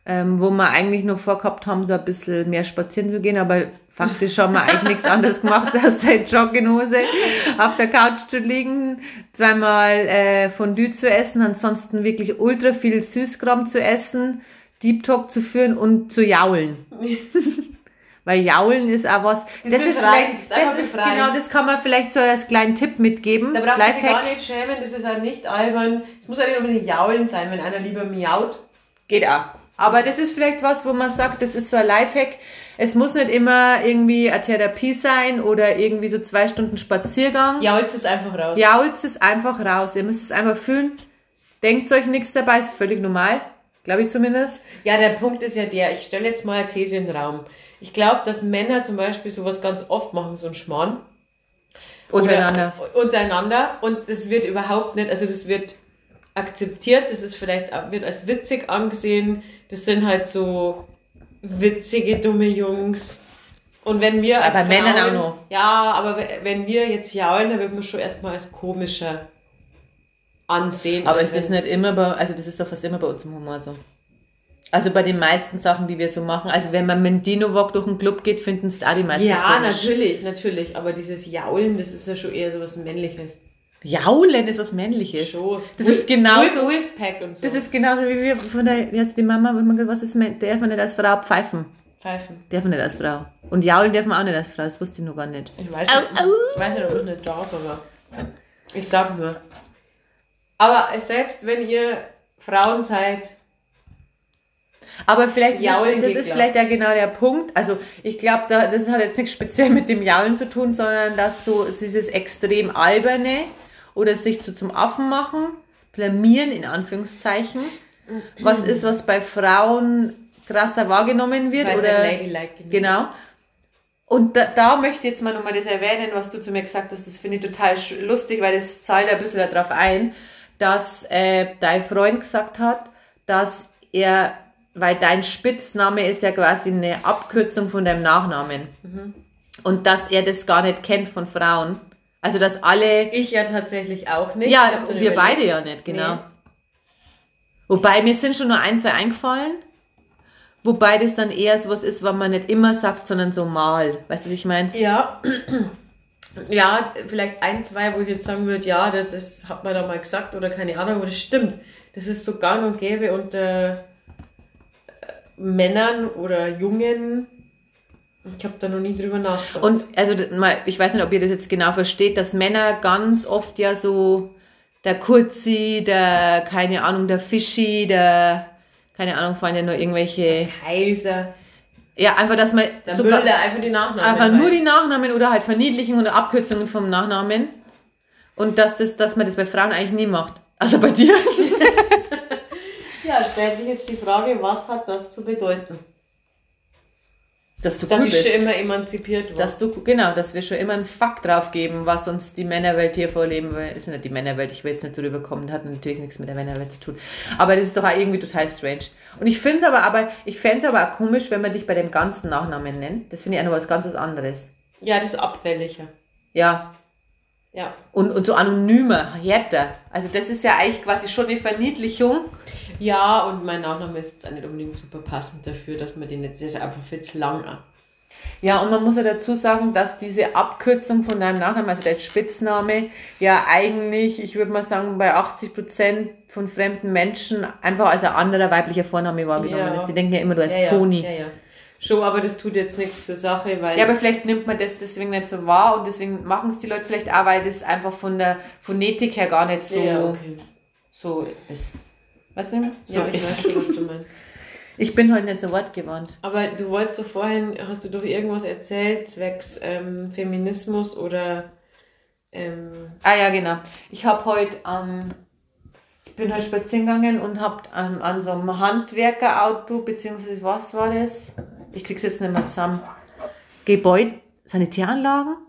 ähm, wo wir eigentlich noch vorgehabt haben, so ein bisschen mehr spazieren zu gehen, aber faktisch haben wir eigentlich nichts anderes gemacht, als seit Jogginghose auf der Couch zu liegen, zweimal äh, Fondue zu essen, ansonsten wirklich ultra viel Süßkram zu essen, Deep Talk zu führen und zu jaulen. Weil Jaulen ist auch was. Das, das ist vielleicht, das ist, das ist genau, das kann man vielleicht so als kleinen Tipp mitgeben. Da braucht man sich gar nicht schämen, das ist halt nicht albern. Es muss halt nicht unbedingt Jaulen sein, wenn einer lieber miaut. Geht auch. Aber das ist vielleicht was, wo man sagt, das ist so ein Lifehack es muss nicht immer irgendwie eine Therapie sein oder irgendwie so zwei Stunden Spaziergang. Jault es einfach raus. Jault es einfach raus. Ihr müsst es einfach fühlen. Denkt euch nichts dabei, ist völlig normal. Glaube ich zumindest. Ja, der Punkt ist ja der, ich stelle jetzt mal eine These in den Raum. Ich glaube, dass Männer zum Beispiel sowas ganz oft machen, so ein Schmarrn. Untereinander. Oder, untereinander. Und das wird überhaupt nicht, also das wird akzeptiert, das ist vielleicht, wird als witzig angesehen. Das sind halt so witzige, dumme Jungs. Und wenn wir als aber Männern auch noch. Ja, aber wenn wir jetzt jaulen, dann wird man schon erstmal als komischer ansehen. Aber ist das nicht immer bei, also das ist doch fast immer bei uns im Humor so. Also bei den meisten Sachen, die wir so machen. Also wenn man mit dem Dino-Walk durch den Club geht, finden es da die meisten Ja, komisch. natürlich, natürlich. Aber dieses Jaulen, das ist ja schon eher so was Männliches. Jaulen ist was Männliches. Schon. Das ist genauso. Wolfpack und so. Das ist genauso wie wir von der, jetzt die Mama, wenn man, was ist, darf man nicht als Frau pfeifen? Pfeifen. Darf man nicht als Frau. Und jaulen darf man auch nicht als Frau, das wusste ich noch gar nicht. Ich weiß nicht, au, au. Ich weiß nicht ob ich nicht darf, aber ich sag nur. Aber selbst wenn ihr Frauen seid, aber vielleicht ist, das ist vielleicht ja genau der Punkt. Also ich glaube, da, das hat jetzt nichts speziell mit dem Jaulen zu tun, sondern dass so dieses extrem alberne, oder sich so zum Affen machen, blamieren in Anführungszeichen, was ist, was bei Frauen krasser wahrgenommen wird Weiß oder ladylike genau. Und da, da möchte ich jetzt mal nochmal das erwähnen, was du zu mir gesagt hast. Das finde ich total lustig, weil das zahlt ein bisschen darauf ein, dass äh, dein Freund gesagt hat, dass er, weil dein Spitzname ist ja quasi eine Abkürzung von deinem Nachnamen. Mhm. Und dass er das gar nicht kennt von Frauen. Also, dass alle. Ich ja tatsächlich auch nicht. Ja, wir überlegt. beide ja nicht, genau. Nee. Wobei, mir sind schon nur ein, zwei eingefallen. Wobei das dann eher so was ist, was man nicht immer sagt, sondern so mal. Weißt du, was ich meine? Ja. Ja, vielleicht ein, zwei, wo ich jetzt sagen würde, ja, das, das, hat man da mal gesagt oder keine Ahnung, aber das stimmt. Das ist so gang und gäbe unter äh, Männern oder Jungen Ich habe da noch nie drüber nachgedacht. Und also ich weiß nicht, ob ihr das jetzt genau versteht, dass Männer ganz oft ja so der Kurzi, der, keine Ahnung, der Fischi, der, keine Ahnung, fallen ja nur irgendwelche. Kaiser. Ja, einfach, dass man der sogar Müller, einfach die Nachnamen. Einfach nur die Nachnamen oder halt Verniedlichungen oder Abkürzungen vom Nachnamen. Und dass das, dass man das bei Frauen eigentlich nie macht. Also bei dir. ja, stellt sich jetzt die Frage, was hat das zu bedeuten? dass du dass cool ich bist. schon immer emanzipiert war. Dass du, genau, dass wir schon immer einen Fakt drauf geben, was uns die Männerwelt hier vorleben will. Ist nicht die Männerwelt, ich will jetzt nicht drüber kommen, hat natürlich nichts mit der Männerwelt zu tun. Aber das ist doch auch irgendwie total strange. Und ich finde es aber, aber, ich fände es aber auch komisch, wenn man dich bei dem ganzen Nachnamen nennt. Das finde ich auch noch was ganz was anderes. Ja, das ist abfälliger. Ja. Ja. Und, und so anonymer, härter. Also das ist ja eigentlich quasi schon eine Verniedlichung. Ja, und mein Nachname ist jetzt auch nicht unbedingt super passend dafür, dass man den jetzt, das ist einfach viel zu lang. Ja, und man muss ja dazu sagen, dass diese Abkürzung von deinem Nachnamen, also der Spitzname, ja eigentlich, ich würde mal sagen, bei 80 Prozent von fremden Menschen einfach als ein anderer weiblicher Vorname wahrgenommen ja. ist. Die denken ja immer, du heißt ja, Toni. Ja, ja. Schon, aber das tut jetzt nichts zur Sache, weil. Ja, aber vielleicht nimmt man das deswegen nicht so wahr und deswegen machen es die Leute vielleicht auch, weil das einfach von der Phonetik her gar nicht so, ja, okay. so ist. Weißt du? So ja, ich ist. weiß was du meinst. Ich bin heute nicht so wortgewandt. Aber du wolltest doch vorhin, hast du doch irgendwas erzählt, zwecks ähm, Feminismus oder. Ähm ah ja, genau. Ich habe heute ähm, ich bin heute spazieren gegangen und habe ähm, an so einem Handwerkerauto, beziehungsweise was war das? Ich krieg's jetzt nicht mehr zusammen. Gebäude, Sanitäranlagen?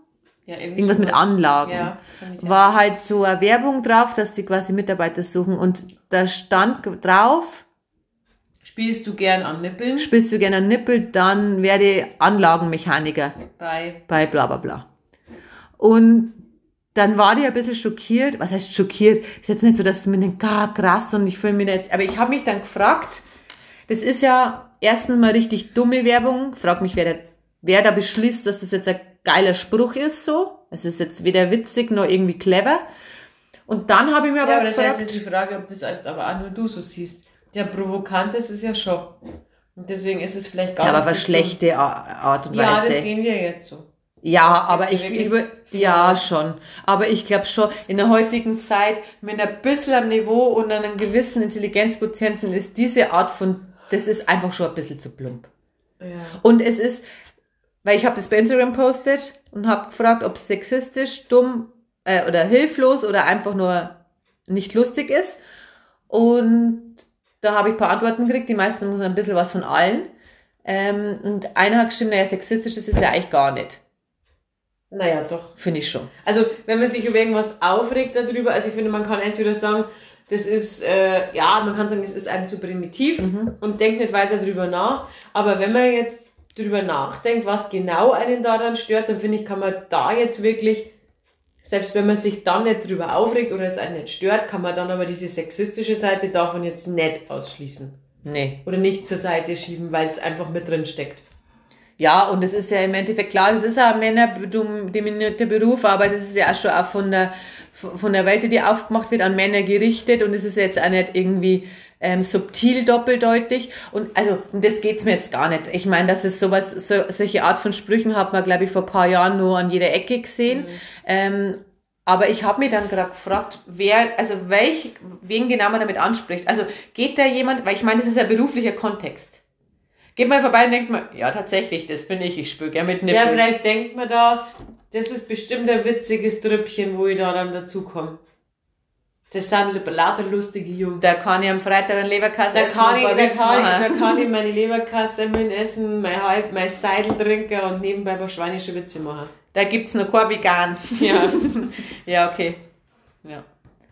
Ja, Irgendwas mit Anlagen. Ja, war halt so eine Werbung drauf, dass die quasi Mitarbeiter suchen und da stand drauf, Spielst du gern an Nippeln? Spielst du gern an Nippel, dann werde Anlagenmechaniker. Bei. Bei bla bla bla. Und dann war die ein bisschen schockiert. Was heißt schockiert? Ist jetzt nicht so, dass ich mir denke, ah, krass und ich fühle mich jetzt. Aber ich habe mich dann gefragt, das ist ja erstens mal richtig dumme Werbung. Frag mich, wer da, wer da beschließt, dass das jetzt ein geiler Spruch ist, so. Es ist jetzt weder witzig noch irgendwie clever. Und dann habe ich mir aber, ja, aber gefragt. jetzt die Frage, ob das jetzt aber auch nur du so siehst. Der provokant ist es ja schon. Und deswegen ist es vielleicht gar ja, aber auf schlechte Art und Weise. Ja, das sehen wir jetzt so. Ja, aber ich glaube, ja, schon. Aber ich glaube schon, in der heutigen Zeit mit ein bisschen am Niveau und einem gewissen Intelligenzquotienten ist diese Art von, das ist einfach schon ein bisschen zu plump. Ja. Und es ist, weil ich habe das bei Instagram postet und habe gefragt, ob es sexistisch, dumm äh, oder hilflos oder einfach nur nicht lustig ist. Und da habe ich ein paar Antworten gekriegt. Die meisten muss ein bisschen was von allen. Ähm, und einer hat geschrieben, naja, sexistisch das ist ja eigentlich gar nicht. Naja, doch. Finde ich schon. Also, wenn man sich über irgendwas aufregt darüber, also ich finde, man kann entweder sagen, das ist, äh, ja, man kann sagen, es ist einem zu primitiv mhm. und denkt nicht weiter drüber nach. Aber wenn man jetzt drüber nachdenkt, was genau einen daran stört, dann finde ich, kann man da jetzt wirklich, selbst wenn man sich dann nicht drüber aufregt oder es einen nicht stört, kann man dann aber diese sexistische Seite davon jetzt nicht ausschließen. Nee. Oder nicht zur Seite schieben, weil es einfach mit drin steckt. Ja, und es ist ja im Endeffekt klar, es ist ja ein männerdominierter Beruf, aber das ist ja auch schon auch von der, von der Welt, die aufgemacht wird, an Männer gerichtet und es ist jetzt auch nicht irgendwie ähm, subtil doppeldeutig und also um das geht's mir jetzt gar nicht. Ich meine, dass es sowas, so, solche Art von Sprüchen hat man, glaube ich, vor paar Jahren nur an jeder Ecke gesehen. Mhm. Ähm, aber ich habe mich dann gerade gefragt, wer, also welch, wen genau man damit anspricht. Also geht da jemand, weil ich meine, das ist ja beruflicher Kontext. Geht mal vorbei und denkt man, ja tatsächlich, das bin ich, ich spüre gerne mit Nippeln. Ja, vielleicht denkt man da, das ist bestimmt ein witziges Trüppchen, wo ich da dann dazukomme. Das sind lauter lustige Jungs. Da kann ich am Freitag ein Leberkasse essen kann ich, da, kann ich, da kann ich meine Leberkasse mit essen, mein, Halb, mein Seidel trinken und nebenbei ein paar schweinische Witze machen. Da gibt's noch kein Vegan. Ja. ja, okay. Ja.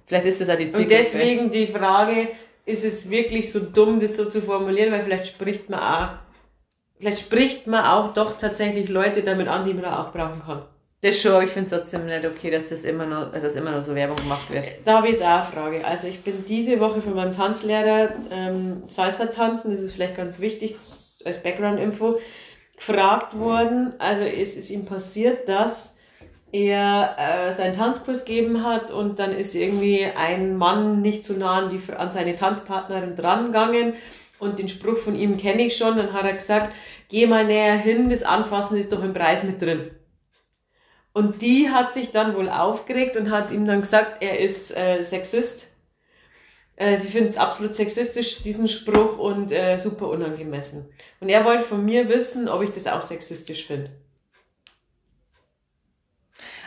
Vielleicht ist das auch die Zielgruppe. Und deswegen die Frage, ist es wirklich so dumm, das so zu formulieren, weil vielleicht spricht man auch, vielleicht spricht man auch doch tatsächlich Leute damit an, die man da auch brauchen kann. Das schon, aber ich finde es trotzdem nicht okay, dass das immer nur, dass immer nur so Werbung gemacht wird. Da habe ich jetzt auch eine Frage. Also ich bin diese Woche von meinem Tanzlehrer ähm, Salsa tanzen, das ist vielleicht ganz wichtig als Background-Info, gefragt worden. Also es ist ihm passiert, dass er äh, seinen Tanzkurs gegeben hat und dann ist irgendwie ein Mann nicht zu nah an, die, an seine Tanzpartnerin drangegangen und den Spruch von ihm kenne ich schon, dann hat er gesagt, geh mal näher hin, das Anfassen ist doch im Preis mit drin. Und die hat sich dann wohl aufgeregt und hat ihm dann gesagt, er ist äh, Sexist. Äh, sie findet es absolut sexistisch, diesen Spruch, und äh, super unangemessen. Und er wollte von mir wissen, ob ich das auch sexistisch finde.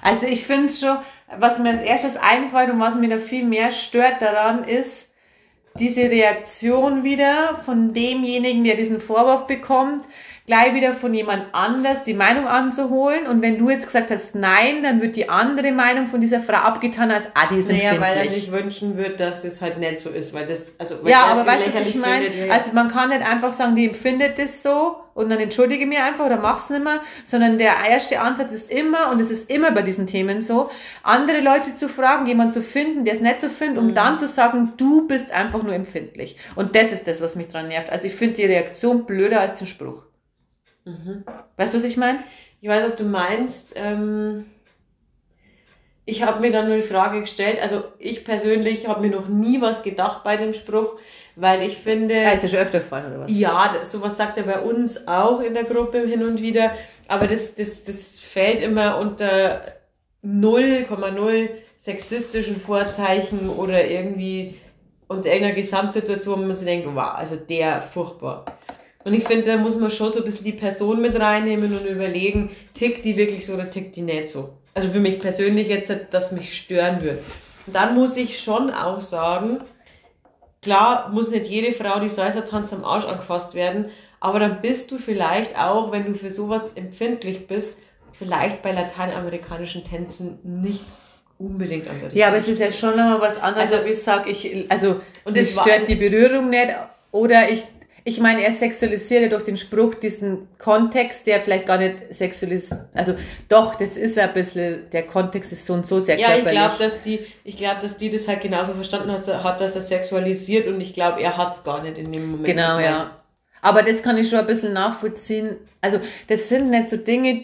Also ich finde es schon, was mir als erstes einfällt und was mir da viel mehr stört daran ist, diese Reaktion wieder von demjenigen, der diesen Vorwurf bekommt, gleich wieder von jemand anders die Meinung anzuholen. Und wenn du jetzt gesagt hast nein, dann wird die andere Meinung von dieser Frau abgetan als ah, die ist naja, weil er sich wünschen wird, dass es halt nicht so ist, weil das, also, weil ja, aber weißt du, was ich meine? Also man kann nicht einfach sagen, die empfindet das so und dann entschuldige mir einfach oder mach's nicht mehr, sondern der erste Ansatz ist immer, und es ist immer bei diesen Themen so, andere Leute zu fragen, jemanden zu finden, der es nicht so findet, um mhm. dann zu sagen, du bist einfach nur empfindlich. Und das ist das, was mich dran nervt. Also ich finde die Reaktion blöder als den Spruch. Mhm. Weißt du, was ich meine? Ich weiß, was du meinst. Ähm, ich habe mir dann nur die Frage gestellt, also ich persönlich habe mir noch nie was gedacht bei dem Spruch, weil ich finde... Ja, ist ja schon öfter gefallen, oder was? Ja, das, sowas sagt er bei uns auch in der Gruppe hin und wieder, aber das, das, das fällt immer unter 0,0 sexistischen Vorzeichen oder irgendwie unter irgendeiner Gesamtsituation, wo man sich denkt, wow, also der furchtbar. Und ich finde, da muss man schon so ein bisschen die Person mit reinnehmen und überlegen, tickt die wirklich so oder tickt die nicht so. Also für mich persönlich jetzt, dass mich stören würde. Und dann muss ich schon auch sagen, klar muss nicht jede Frau, die Salsa tanzt, am Arsch angefasst werden, aber dann bist du vielleicht auch, wenn du für sowas empfindlich bist, vielleicht bei lateinamerikanischen Tänzen nicht unbedingt an der Ja, aber es ist ja schon nochmal was anderes, also, ob ich sage, ich, also, und es stört die Berührung nicht, oder ich ich meine, er sexualisiert ja durch den Spruch diesen Kontext, der vielleicht gar nicht sexualisiert, also doch, das ist ein bisschen, der Kontext ist so und so sehr ja, körperlich. Ja, ich glaube, dass die, ich glaube, dass die das halt genauso verstanden hat, dass er sexualisiert und ich glaube, er hat gar nicht in dem Moment. Genau, ja. Aber das kann ich schon ein bisschen nachvollziehen. Also, das sind nicht so Dinge,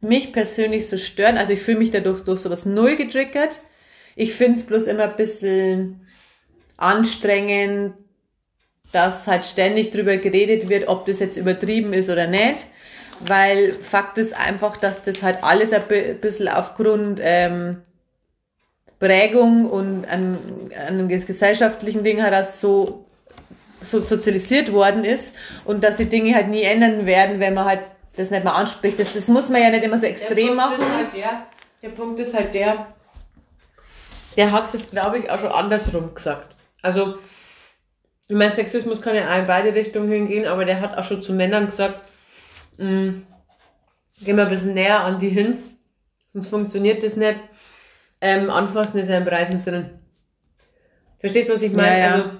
mich persönlich so stören. Also, ich fühle mich dadurch durch sowas null getriggert. Ich finde es bloß immer ein bisschen anstrengend, dass halt ständig drüber geredet wird, ob das jetzt übertrieben ist oder nicht. Weil Fakt ist einfach, dass das halt alles ein bisschen aufgrund ähm, Prägung und an, an gesellschaftlichen Dingen heraus so, so sozialisiert worden ist und dass die Dinge halt nie ändern werden, wenn man halt das nicht mal anspricht. Das, das muss man ja nicht immer so extrem machen. Halt der, der Punkt ist halt der, der hat das, glaube ich, auch schon andersrum gesagt. Also ich meine, Sexismus kann ja in beide Richtungen hingehen, aber der hat auch schon zu Männern gesagt, mh, mm, gehen wir ein bisschen näher an die hin, sonst funktioniert das nicht. Ähm, anfassen ist ja im Preis mit drin. Verstehst du, was ich meine? Ja, ja. Also,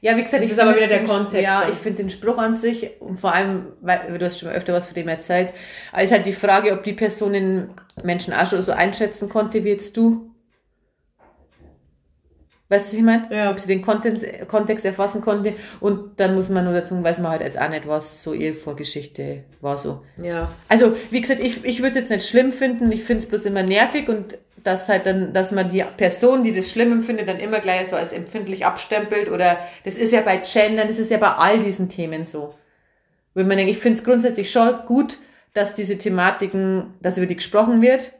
ja, wie gesagt, das ist aber wieder der Kontext. Ja, ich finde den Spruch an sich und vor allem, weil du hast schon öfter was von dem erzählt, ist halt die Frage, ob die Person den Menschen auch schon so einschätzen konnte wie jetzt du. Weißt du, was ich meine? Ja. Ob sie den Kontext, Kontext erfassen konnte. Und dann muss man nur dazu, weiß man halt jetzt auch nicht, was so ihre Vorgeschichte war so. Ja. Also, wie gesagt, ich, ich würde es jetzt nicht schlimm finden. Ich finde es bloß immer nervig und dass halt dann, dass man die Person, die das schlimm empfindet, dann immer gleich so als empfindlich abstempelt oder das ist ja bei Gendern, das ist ja bei all diesen Themen so. Wenn man denkt, ich finde es grundsätzlich schon gut, dass diese Thematiken, dass über die gesprochen wird.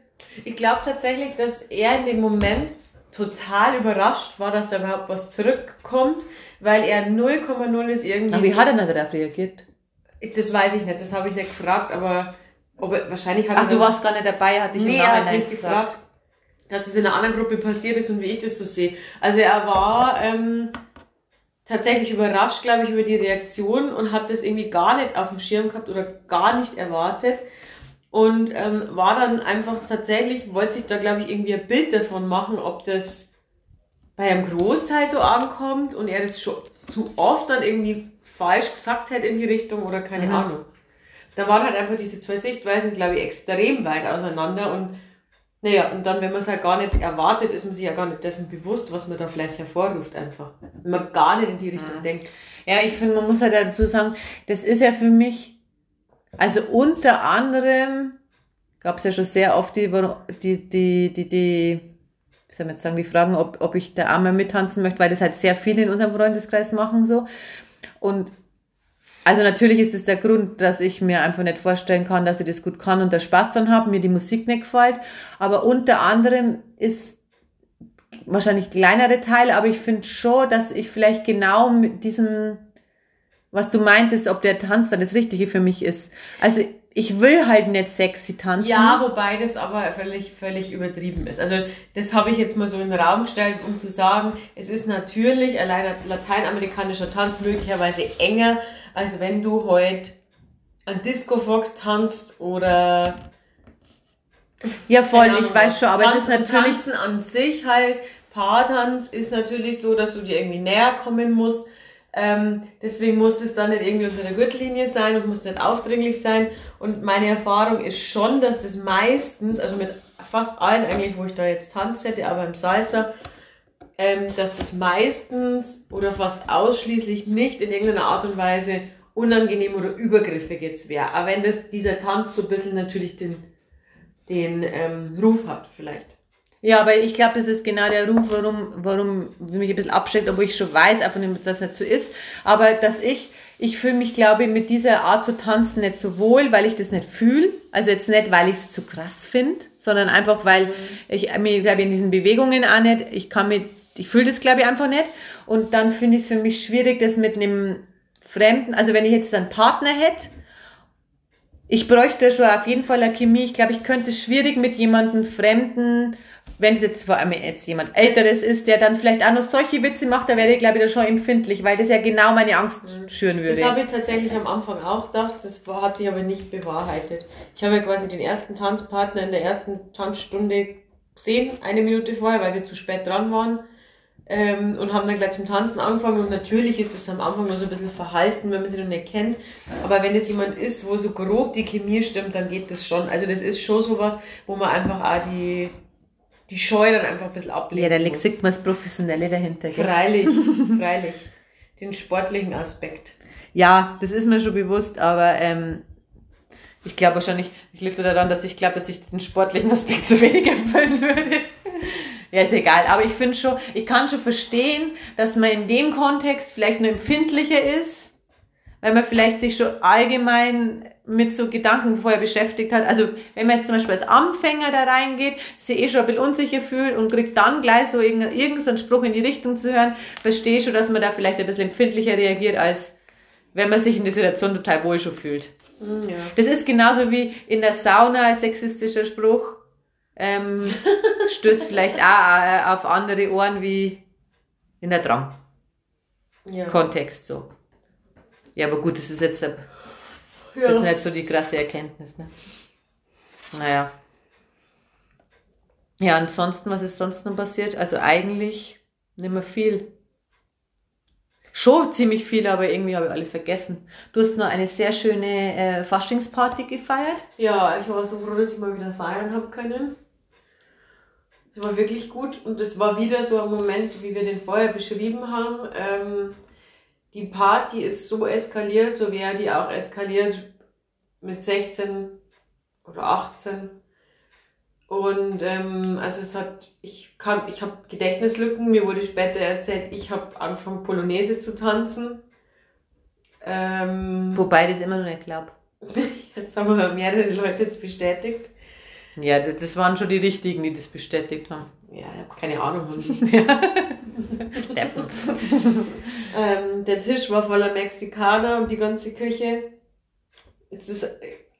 Ich glaube tatsächlich, dass er in dem Moment total überrascht war, dass da überhaupt was zurückkommt, weil er 0,0 ist irgendwie. Aber wie hat er denn darauf reagiert? Das weiß ich nicht, das habe ich nicht gefragt, aber ob er, wahrscheinlich hat Ach, er. du warst gar nicht dabei, hat dich nee, im Nachhinein er hat mich gefragt. gefragt, dass es in einer anderen Gruppe passiert ist und wie ich das so sehe. Also er war ähm, tatsächlich überrascht, glaube ich, über die Reaktion und hat das irgendwie gar nicht auf dem Schirm gehabt oder gar nicht erwartet und ähm, war dann einfach tatsächlich, wollte sich da glaube ich irgendwie ein Bild davon machen, ob das bei einem Großteil so ankommt und er das schon zu oft dann irgendwie falsch gesagt hätte in die Richtung oder keine mhm. Ahnung. Da waren halt einfach diese zwei Sichtweisen, glaube ich, extrem weit auseinander und naja, und dann, wenn man es halt gar nicht erwartet, ist man sich ja gar nicht dessen bewusst, was man da vielleicht hervorruft einfach. Wenn man gar nicht in die Richtung mhm. denkt. Ja, ich finde, man muss halt dazu sagen, das ist ja für mich also unter anderem gab es ja schon sehr oft die, die, die, die, die, wie soll man jetzt sagen, die Fragen, ob, ob ich da einmal mittanzen möchte, weil das halt sehr viele in unserem Freundeskreis machen so. Und also natürlich ist es der Grund, dass ich mir einfach nicht vorstellen kann, dass ich das gut kann und da Spaß dran habe, mir die Musik nicht gefällt. Aber unter anderem ist wahrscheinlich kleinere Teil, aber ich finde schon, dass ich vielleicht genau mit diesem, was du meintest, ob der Tanz dann das Richtige für mich ist. Also ich will halt nicht sexy tanzen. Ja, wobei das aber völlig, völlig übertrieben ist. Also das habe ich jetzt mal so in den Raum gestellt, um zu sagen, es ist natürlich allein lateinamerikanischer Tanz möglicherweise enger, als wenn du heute ein Disco Fox tanzt oder ja, voll, ich weiß schon, aber Tanz es ist natürlich. Tanzen an sich halt, Paartanz ist natürlich so, dass du dir irgendwie näher kommen musst. Ähm, deswegen muss es dann nicht irgendwie unter der Gürtellinie sein und muss nicht aufdringlich sein. Und meine Erfahrung ist schon, dass das meistens, also mit fast allen eigentlich, wo ich da jetzt tanzt hätte, aber im Salsa, ähm, dass das meistens oder fast ausschließlich nicht in irgendeiner Art und Weise unangenehm oder übergriffig jetzt wäre. Aber wenn das, dieser Tanz so ein bisschen natürlich den, den ähm, Ruf hat, vielleicht. Ja, aber ich glaube, das ist genau der Ruf, warum, warum mich ein bisschen abschreckt, obwohl ich schon weiß, einfach nicht, dass das nicht so ist. Aber dass ich, ich fühle mich, glaube ich, mit dieser Art zu tanzen nicht so wohl, weil ich das nicht fühle. Also jetzt nicht, weil ich es zu krass finde, sondern einfach, weil mhm. ich mir, glaube ich, in diesen Bewegungen auch nicht, ich kann mit, ich fühle das, glaube ich, einfach nicht. Und dann finde ich es für mich schwierig, das mit einem Fremden, also wenn ich jetzt einen Partner hätte, ich bräuchte schon auf jeden Fall eine Chemie. Ich glaube, ich könnte es schwierig mit jemandem Fremden, wenn es jetzt vor allem jetzt jemand Älteres das ist, der dann vielleicht auch noch solche Witze macht, da wäre ich, glaube ich, da schon empfindlich, weil das ja genau meine Angst mhm. schüren würde. Das habe ich tatsächlich am Anfang auch gedacht, das hat sich aber nicht bewahrheitet. Ich habe ja quasi den ersten Tanzpartner in der ersten Tanzstunde gesehen, eine Minute vorher, weil wir zu spät dran waren ähm, und haben dann gleich zum Tanzen angefangen und natürlich ist das am Anfang nur so ein bisschen verhalten, wenn man sie noch nicht kennt, aber wenn das jemand ist, wo so grob die Chemie stimmt, dann geht das schon. Also das ist schon sowas, wo man einfach auch die, die Scheu dann einfach ein bisschen ablegen Ja, da sieht man das Professionelle dahinter. Gell? Freilich, freilich. Den sportlichen Aspekt. Ja, das ist mir schon bewusst, aber ähm, ich glaube wahrscheinlich, ich liegt daran, dass ich glaube, dass ich den sportlichen Aspekt zu wenig erfüllen würde. Ja, ist egal. Aber ich finde schon, ich kann schon verstehen, dass man in dem Kontext vielleicht nur empfindlicher ist, weil man vielleicht sich schon allgemein mit so Gedanken vorher beschäftigt hat. Also wenn man jetzt zum Beispiel als Anfänger da reingeht, sich eh schon ein bisschen unsicher fühlt und kriegt dann gleich so irgendeinen, irgendeinen Spruch in die Richtung zu hören, verstehe schon, dass man da vielleicht ein bisschen empfindlicher reagiert, als wenn man sich in der Situation total wohl schon fühlt. Mm, ja. Das ist genauso wie in der Sauna ein sexistischer Spruch ähm, stößt vielleicht auch äh, auf andere Ohren wie in der Drang. Ja. Kontext so. Ja, aber gut, das ist jetzt das ja. ist nicht so die krasse Erkenntnis. Ne? Naja. Ja, ansonsten, was ist sonst noch passiert? Also eigentlich nicht mehr viel. Schon ziemlich viel, aber irgendwie habe ich alles vergessen. Du hast noch eine sehr schöne äh, Faschingsparty gefeiert. Ja, ich war so froh, dass ich mal wieder feiern habe können. Das war wirklich gut und das war wieder so ein Moment, wie wir den vorher beschrieben haben. Ähm, die Party ist so eskaliert, so wäre die auch eskaliert mit 16 oder 18. Und ähm, also es hat, ich kann, ich habe Gedächtnislücken. Mir wurde später erzählt, ich habe angefangen Polonaise zu tanzen. Ähm, Wobei das immer noch nicht glaube. jetzt haben wir mehrere Leute jetzt bestätigt. Ja, das waren schon die richtigen, die das bestätigt haben. Ja, ich habe keine Ahnung. ähm, der Tisch war voller Mexikaner und die ganze Küche. Es ist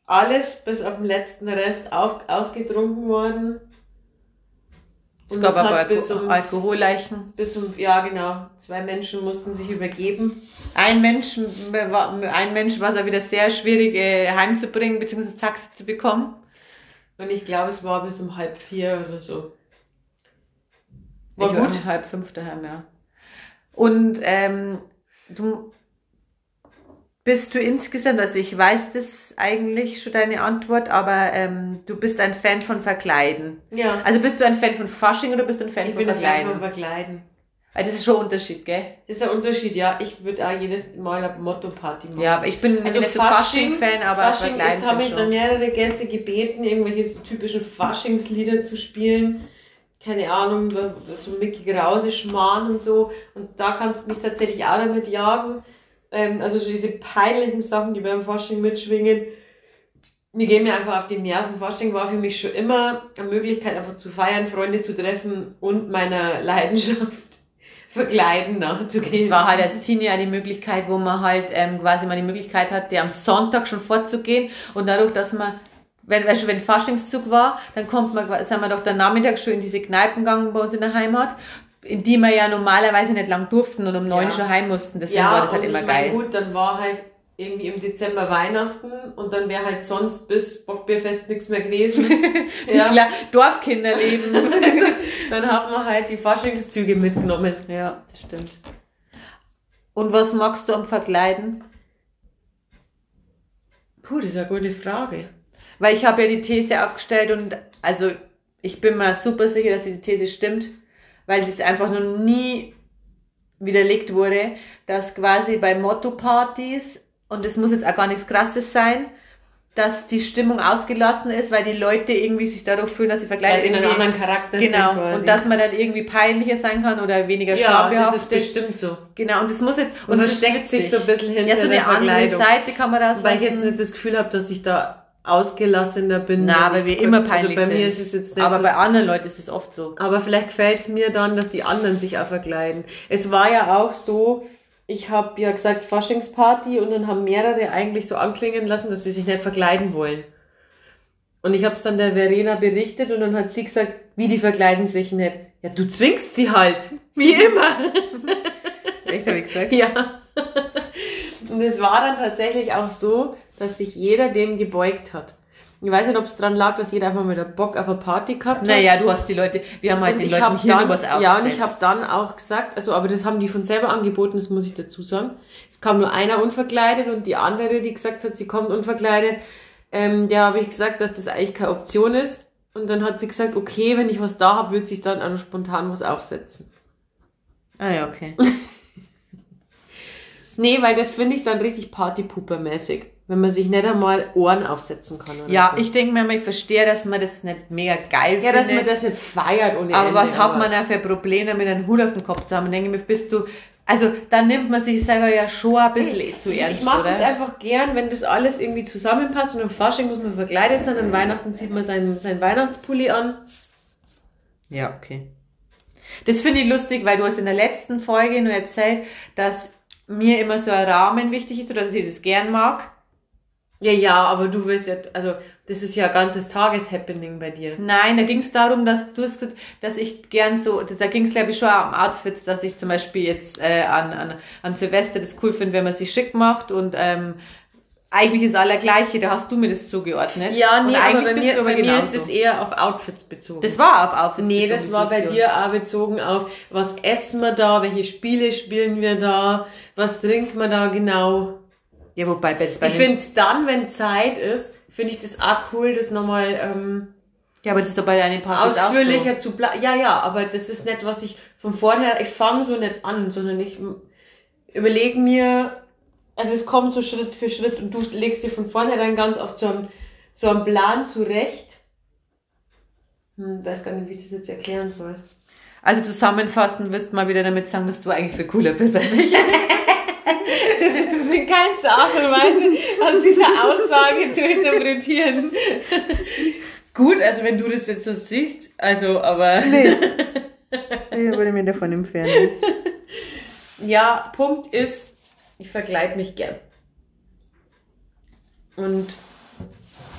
alles bis auf den letzten Rest auf, ausgetrunken worden. Es gab aber bis um, Alkoholleichen. Bis um, ja genau, zwei Menschen mussten sich übergeben. Ein Mensch, ein Mensch war es auch wieder sehr schwierig äh, heimzubringen bzw. Taxi zu bekommen. Und ich glaube, es war bis um halb vier oder so. War ich gut. War um halb fünf daheim, ja. Und ähm, du bist du insgesamt, also ich weiß das eigentlich schon deine Antwort, aber ähm, du bist ein Fan von Verkleiden. Ja. Also bist du ein Fan von Fasching oder bist du ein Fan ich von Verkleiden? Ich bin ein Fan von Verkleiden. Also das ist schon ein Unterschied, gell? Das ist ein Unterschied, ja. Ich würde auch jedes Mal eine Motto-Party machen. Ja, aber ich bin Also nicht so Fasching- Fasching-Fan, aber Fasching verkleiden ist, habe ich dann mehrere Gäste gebeten, irgendwelche so typischen Faschingslieder zu spielen. Keine Ahnung, so Mickey Krause, Schmarrn und so. Und da kannst du mich tatsächlich auch damit jagen. Ähm, also so diese peinlichen Sachen, die beim Fasching mitschwingen. Die gehen mir einfach auf die Nerven. Fasching war für mich schon immer eine Möglichkeit, einfach zu feiern, Freunde zu treffen und meiner Leidenschaft verkleiden nachzugehen. Das war halt als Teenie die Möglichkeit, wo man halt ähm, quasi mal die Möglichkeit hatte, am Sonntag schon vorzugehen und dadurch, dass man wenn, weißt du, wenn Faschingszug war, dann kommt man, sind wir doch der Nachmittag schon in diese Kneipen gegangen bei uns in der Heimat, in die wir ja normalerweise nicht lang durften und um neun Ja. schon heim mussten. Deswegen war das halt immer ich mein, geil. gut, dann war halt irgendwie im Dezember Weihnachten und dann wäre halt sonst bis Bockbierfest nichts mehr gewesen. Die ja, Kla Dorfkinderleben. dann haben wir halt die Faschingszüge mitgenommen. ja, das stimmt. Und was magst du am Verkleiden? Puh, das ist eine gute Frage. Weil ich habe ja die These aufgestellt und also ich bin mir super sicher, dass diese These stimmt, weil das einfach noch nie widerlegt wurde, dass quasi bei Motto-Partys, und es muss jetzt auch gar nichts Krasses sein, dass die Stimmung ausgelassen ist, weil die Leute irgendwie sich dadurch fühlen, dass sie Weil vergleichen. sie einen anderen Charakter sind Genau, und dass man dann irgendwie peinlicher sein kann oder weniger ja, das, ist, das stimmt so. Genau, und das muss jetzt, Und, und das steckt sich so ein bisschen hinter Ja, so eine andere. Seite kann man das Weil ich jetzt nicht das Gefühl habe, dass ich da ausgelassener bin. Na, weil ich- wir immer also peinlich bei sind. mir ist es jetzt nicht Aber so bei anderen Leuten ist es oft so. Aber vielleicht gefällt es mir dann, dass die anderen sich auch verkleiden. Es war ja auch so, ich habe ja gesagt Faschingsparty und dann haben mehrere eigentlich so anklingen lassen, dass sie sich nicht verkleiden wollen. Und ich habe es dann der Verena berichtet und dann hat sie gesagt, wie die verkleiden sich nicht. Ja, du zwingst sie halt, wie immer. Echt, habe ich gesagt? ja. Und es war dann tatsächlich auch so, dass sich jeder dem gebeugt hat. Ich weiß nicht, ob es dran lag, dass jeder einfach mal Bock auf eine Party gehabt hat. Naja, du hast die Leute, wir haben halt Und den ich Leuten hier dann, nur was aufgesetzt. Ja, und ich habe dann auch gesagt, also aber das haben die von selber angeboten, das muss ich dazu sagen. Es kam nur einer unverkleidet und die andere, die gesagt hat, sie kommt unverkleidet, ähm, der habe ich gesagt, dass das eigentlich keine Option ist. Und dann hat sie gesagt, okay, wenn ich was da habe, wird sich dann auch spontan was aufsetzen. Ah ja, okay. Nee, weil das finde ich dann richtig Partypooper-mäßig, wenn man sich nicht einmal Ohren aufsetzen kann. Ja, so. ich denke mir, ich verstehe, dass man das nicht mega geil ja, dass findet. man das nicht feiert ohne aber Ende, was hat man da für Probleme, mit einem Hut auf dem Kopf zu haben? Ich denke mir, bist du, also dann nimmt man sich selber ja schon ein bisschen eh zu ernst, Ich mag oder? das einfach gern, wenn das alles irgendwie zusammenpasst und am Fasching muss man verkleidet sein, an Weihnachten zieht man seinen, seinen Weihnachtspulli an. Ja, okay. Das finde ich lustig, weil du hast in der letzten Folge nur erzählt, dass mir immer so ein Rahmen wichtig ist oder dass ich das gern mag. Ja, ja, aber du willst ja, also das ist ja ein ganzes Tageshappening bei dir. Nein, da ging es darum, dass du hast gesagt, dass ich gern so, da ging es glaube ich schon am Outfit, dass ich zum Beispiel jetzt äh, an, an, an Silvester das cool finde, wenn man sich schick macht und ähm, eigentlich ist aller gleiche, da hast du mir das zugeordnet. Ja, und nee, eigentlich aber bei bist mir, du aber bei mir ist es eher auf Outfits bezogen. das war auf Outfits. nee, bezogen, das war bei dir auch bezogen auf, was essen wir da, welche Spiele spielen wir da, was trinken wir da genau. Ja, wobei bei, bei Ich finde es dann, wenn Zeit ist, finde ich das auch cool, das nochmal ähm, Ja, aber das ist doch bei deinen Partys auch so. ausführlicher zu bla Ja, ja, aber das ist nicht, was ich von vornherein, ich fange so nicht an, sondern ich überlege mir, also es kommt so Schritt für Schritt und du legst dir von vornherein ganz oft so einen, so einen Plan zurecht. Hm, weiß gar nicht, wie ich das jetzt erklären soll. Also zusammenfassend wirst du mal wieder damit sagen, dass du eigentlich viel cooler bist als ich. Das ist in keinster Art und Weise aus dieser Aussage zu interpretieren. Gut, also wenn du das jetzt so siehst, also, aber. nee. Ich würde mir davon entfernen. Ja, Punkt ist, ich verkleide mich gern. Und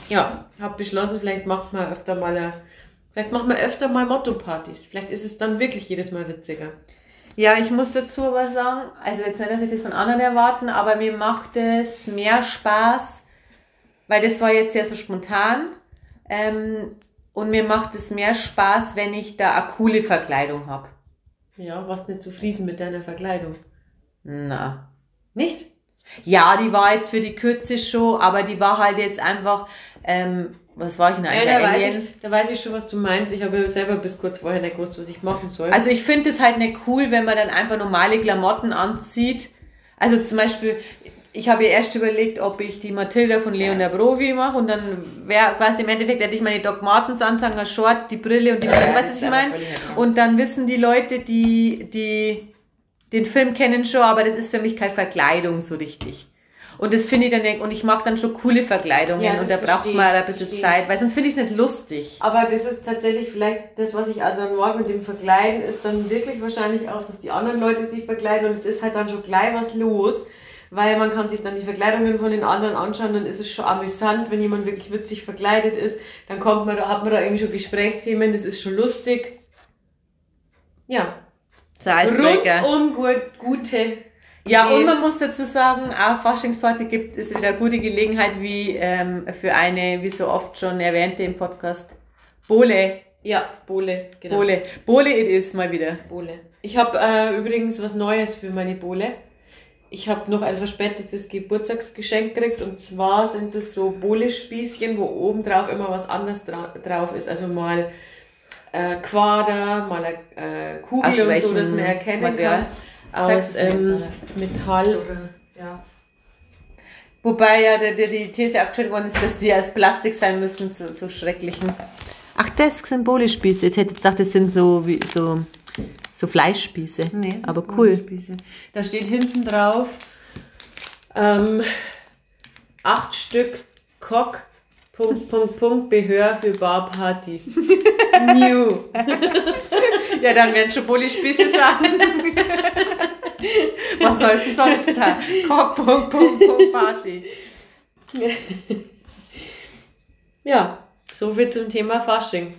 ja, habe beschlossen, vielleicht macht man öfter mal eine, vielleicht machen wir öfter mal Motto-Partys. Vielleicht ist es dann wirklich jedes Mal witziger. Ja, ich muss dazu aber sagen, also jetzt nicht, dass ich das von anderen erwarten, aber mir macht es mehr Spaß, weil das war jetzt ja so spontan. Ähm, und mir macht es mehr Spaß, wenn ich da eine coole Verkleidung habe. Ja, warst nicht zufrieden mit deiner Verkleidung? Na. Nicht? Ja, die war jetzt für die Kürze schon, aber die war halt jetzt einfach, ähm, was war ich denn eigentlich? Ja, da, weiß ich, da weiß ich schon, was du meinst. Ich habe ja selber bis kurz vorher nicht gewusst, was ich machen soll. Also ich finde es halt nicht cool, wenn man dann einfach normale Klamotten anzieht. Also zum Beispiel, ich habe ja erst überlegt, ob ich die Matilda von Leon der Brovi mache und dann wäre quasi im Endeffekt hätte ich meine Doc Martens ansagen, ein Short, die Brille und die also, weißt du, was ich meine? Und dann wissen die Leute, die, die den Film kennen schon, aber das ist für mich keine Verkleidung so richtig. Und das finde ich dann, und ich mag dann schon coole Verkleidungen ja, und da braucht man ein bisschen verstehe. Zeit, weil sonst finde ich es nicht lustig. Aber das ist tatsächlich vielleicht das, was ich also mag mit dem Verkleiden, ist dann wirklich wahrscheinlich auch, dass die anderen Leute sich verkleiden und es ist halt dann schon gleich was los, weil man kann sich dann die Verkleidungen von den anderen anschauen, dann ist es schon amüsant, wenn jemand wirklich witzig verkleidet ist, dann kommt man, da hat man da irgendwie schon Gesprächsthemen, das ist schon lustig. Ja. Rundum gut, gute ja, und man muss dazu sagen, auf Faschingsparty gibt es wieder gute Gelegenheit, wie ähm, für eine, wie so oft schon erwähnte im Podcast, Bole. Ja, Bole, genau. Bole. Bole it is mal wieder. Bole. Ich habe äh, übrigens was Neues für meine Bole. Ich habe noch ein verspätetes Geburtstagsgeschenk gekriegt und zwar sind das so Bole-Spießchen, wo oben drauf immer was anderes dra drauf ist. Also mal äh, Quader, mal eine äh, Kugel Aus und so, dass man erkennen Material? kann aus ähm, Metall oder ja. Wobei ja der, der, die These aufgestellt worden ist, dass die aus Plastik sein müssen, so, so schrecklichen. Ach, das sind Bohlespieße. Jetzt hätte ich gedacht, das sind so wie so, so Fleischspieße. Nee, aber cool. Da steht hinten drauf ähm, acht Stück Cock Punkt, Punkt, Punkt, Behör für Barparty. New. ja, dann werden schon Bulli-Spieße sagen. Was soll es denn sonst sein? Cock, Punkt, Punkt, Punkt, Party. Ja, so viel zum Thema Fasching.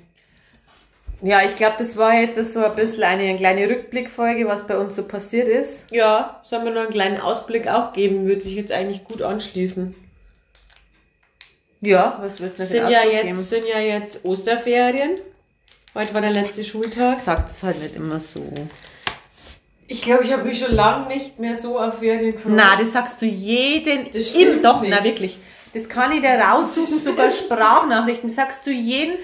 Ja, ich glaube, das war jetzt so ein bisschen eine, eine kleine Rückblickfolge, was bei uns so passiert ist. Ja, sollen wir noch einen kleinen Ausblick auch geben? Würde sich jetzt eigentlich gut anschließen. Ja, was willst du denn sind ja jetzt Sind ja jetzt Osterferien. Heute war der letzte Schultag. Sagt es halt nicht immer so. Ich glaube, ich habe mich schon lange nicht mehr so auf Ferien gefreut. Na, das sagst du jeden. Das stimmt Doch, nicht. na wirklich. Das kann ich dir raussuchen, sogar Sprachnachrichten. Sagst du jeden.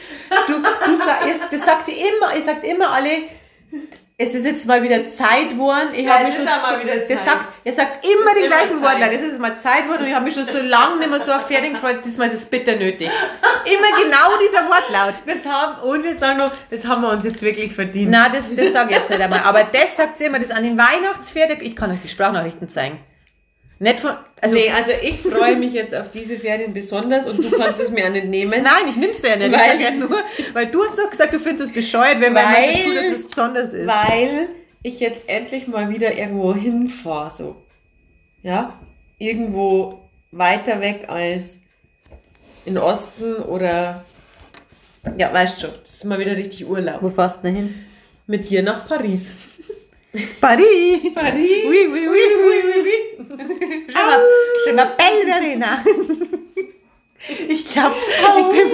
Du, du sagst, das sagt immer, ich sagt immer alle, es ist jetzt mal wieder Zeit geworden. Ich ja, habe mich schon mal wieder Zeit. Sagt, er sagt immer den gleichen Wortlaut. Es ist mal Zeit geworden und ich habe mich schon so lange nicht mehr so auf Ferien gefreut. Diesmal ist es bitter nötig. Immer genau dieser Wortlaut. Das haben, und wir sagen noch, das haben wir uns jetzt wirklich verdient. Nein, das, das sage ich jetzt nicht einmal. Aber das sagt sie immer, das an den Weihnachtsferien. Ich kann euch die Sprachnachrichten zeigen. Nicht von, also nee, also ich freue mich jetzt auf diese Ferien besonders und du kannst es mir auch nicht nehmen. Nein, ich nehme es ja nicht. Weil, ich ja nur, weil du hast doch gesagt, du findest es bescheuert, wenn man weil, tut, dass es besonders ist. Weil ich jetzt endlich mal wieder irgendwo hinfahre, so. Ja? Irgendwo weiter weg als in Osten oder ja, weißt schon, das ist mal wieder richtig Urlaub. Wo fährst du denn hin? Mit dir nach Paris. Paris! Paris! Oui, oui, oui, oui, oui, oui. Je m'appelle Verena. Ich glaube, ich bin.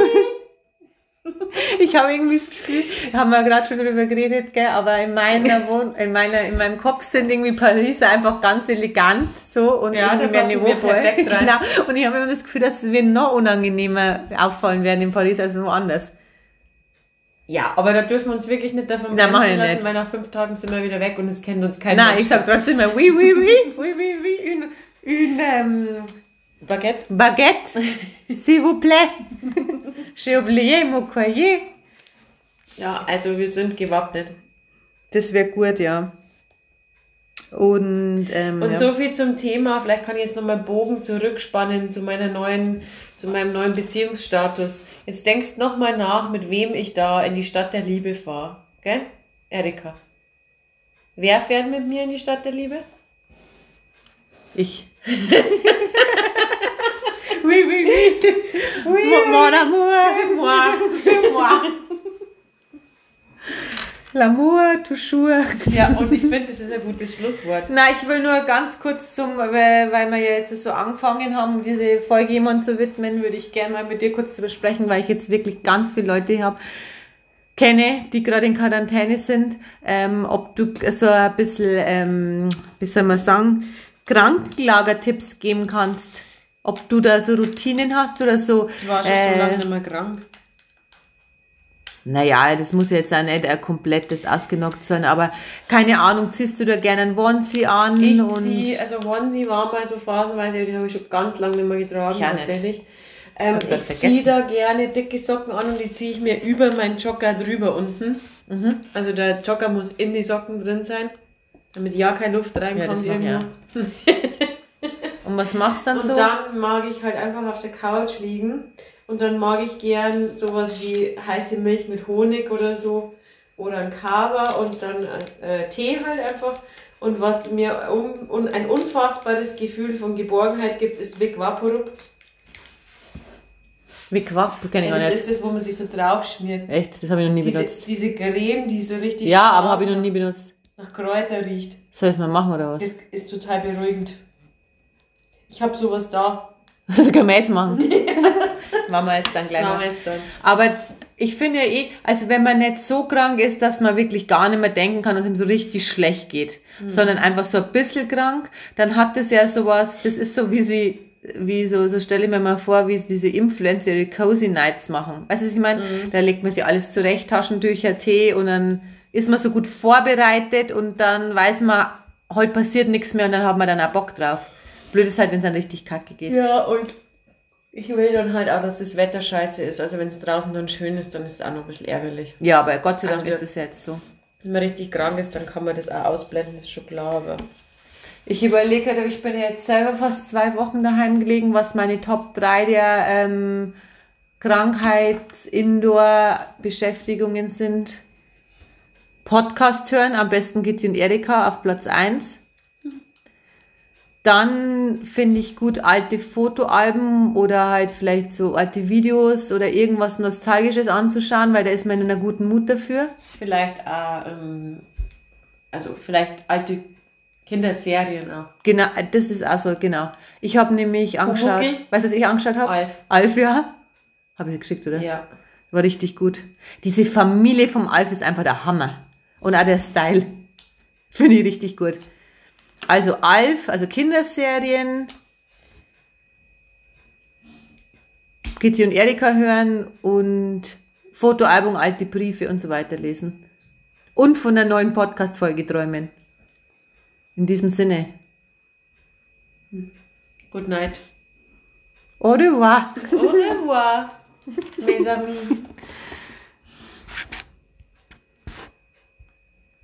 Ich habe irgendwie das Gefühl, haben wir gerade schon drüber geredet, gell, aber in meiner Wohn in meiner in meinem Kopf sind irgendwie Paris einfach ganz elegant so und ja, irgendwie mehr niveauvoll. Genau. Und ich habe immer das Gefühl, dass wir noch unangenehmer auffallen werden in Paris als woanders. Ja, aber da dürfen wir uns wirklich nicht davon bremsen lassen, nicht. weil nach fünf Tagen sind wir wieder weg und es kennt uns keiner. Nein, ich sag trotzdem mal, oui, oui, oui, oui, oui, oui, une, une ähm, Baguette. Baguette, s'il vous plaît. J'ai oublié mon courrier. Ja, also wir sind gewappnet. Das wäre gut, ja. Und, ähm, und ja. so viel zum Thema. Vielleicht kann ich jetzt nochmal Bogen zurückspannen zu meiner neuen, zu meinem neuen Beziehungsstatus. Jetzt denkst nochmal nach, mit wem ich da in die Stadt der Liebe fahre. Gell? Erika. Wer fährt mit mir in die Stadt der Liebe? Ich. oui, oui, oui. oui. Mon amour. C'est moi. C'est moi. L'amour, toujours. Ja, und ich finde, das ist ein gutes Schlusswort. Na, ich will nur ganz kurz zum, weil, weil wir ja jetzt so angefangen haben, diese Folge jemand zu widmen, würde ich gerne mal mit dir kurz drüber sprechen, weil ich jetzt wirklich ganz viele Leute habe, kenne, die gerade in Quarantäne sind, ähm, ob du so ein bisschen, ähm, wie soll man sagen, Krankenlagertipps geben kannst ob du da so Routinen hast oder so. Ich war schon äh, so lange nicht mehr krank. Naja, das muss jetzt auch nicht ein komplettes ausgenockt sein, aber keine Ahnung, ziehst du da gerne einen Onesie an? Ich und zieh, also Onesie war mal so phasenweise, den habe ich schon ganz lange nicht mehr getragen, ich tatsächlich. Ähm, ich ziehe da gerne dicke Socken an und die ziehe ich mir über meinen Jogger drüber unten. Mhm. Also der Jogger muss in die Socken drin sein, damit ja keine Luft reinkommt ja, irgendwo. Ja. und was machst du dann und so? Und dann mag ich halt einfach auf der Couch liegen und dann mag ich gern sowas wie heiße Milch mit Honig oder so oder ein Kava und dann äh, Tee halt einfach. Und was mir um, un, ein unfassbares Gefühl von Geborgenheit gibt, ist Vic Vaporub. Vic Vaporub kenne ich ja, nicht. Das ist das, wo man sich so drauf schmiert. Echt? Das habe ich noch nie diese, benutzt. Diese Creme, die so richtig. Ja, aber habe ich noch nie benutzt. Nach Kräuter riecht. Soll ich es mal machen oder was? Das ist total beruhigend. Ich habe sowas da. Das können wir jetzt machen. Machen wir jetzt dann gleich mal. Jetzt dann. Aber ich finde ja eh, also wenn man nicht so krank ist, dass man wirklich gar nicht mehr denken kann, dass ihm so richtig schlecht geht, mhm. sondern einfach so ein bisschen krank, dann hat das ja sowas, das ist so wie sie, wie so, so stelle ich mir mal vor, wie diese Influencer ihre Cozy Nights machen. Weißt du, was ich meine? Mhm. Da legt man sich alles zurecht, Taschentücher, Tee und dann ist man so gut vorbereitet und dann weiß man, heute passiert nichts mehr und dann hat man dann auch Bock drauf. Blöd ist halt, wenn es dann richtig kacke geht. Ja, und ich will dann halt auch, dass das Wetter scheiße ist. Also wenn es draußen dann schön ist, dann ist es auch noch ein bisschen ärgerlich. Ja, aber Gott sei Dank also, ist es jetzt so. Wenn man richtig krank ist, dann kann man das auch ausblenden, ist schon klar, aber. Ich überlege, halt, ich bin jetzt selber fast zwei Wochen daheim gelegen, was meine Top 3 der ähm, Krankheits-Indoor-Beschäftigungen sind. Podcast hören, am besten Gitti und Erika auf Platz 1. Dann finde ich gut alte Fotoalben oder halt vielleicht so alte Videos oder irgendwas Nostalgisches anzuschauen, weil da ist man in einer guten Mut dafür. Vielleicht auch, ähm, also vielleicht alte Kinderserien auch. Genau, das ist auch so, genau. Ich habe nämlich angeschaut, weißt du, was ich angeschaut habe? Alf. Alf, ja. Habe ich geschickt, oder? Ja. War richtig gut. Diese Familie vom Alf ist einfach der Hammer. Und auch der Style. Finde ich richtig gut. Also Alf, also Kinderserien, Kitty und Erika hören und Fotoalbum, alte Briefe und so weiter lesen. Und von der neuen Podcast-Folge träumen. In diesem Sinne. Good night. Au revoir. Au revoir, mes amis.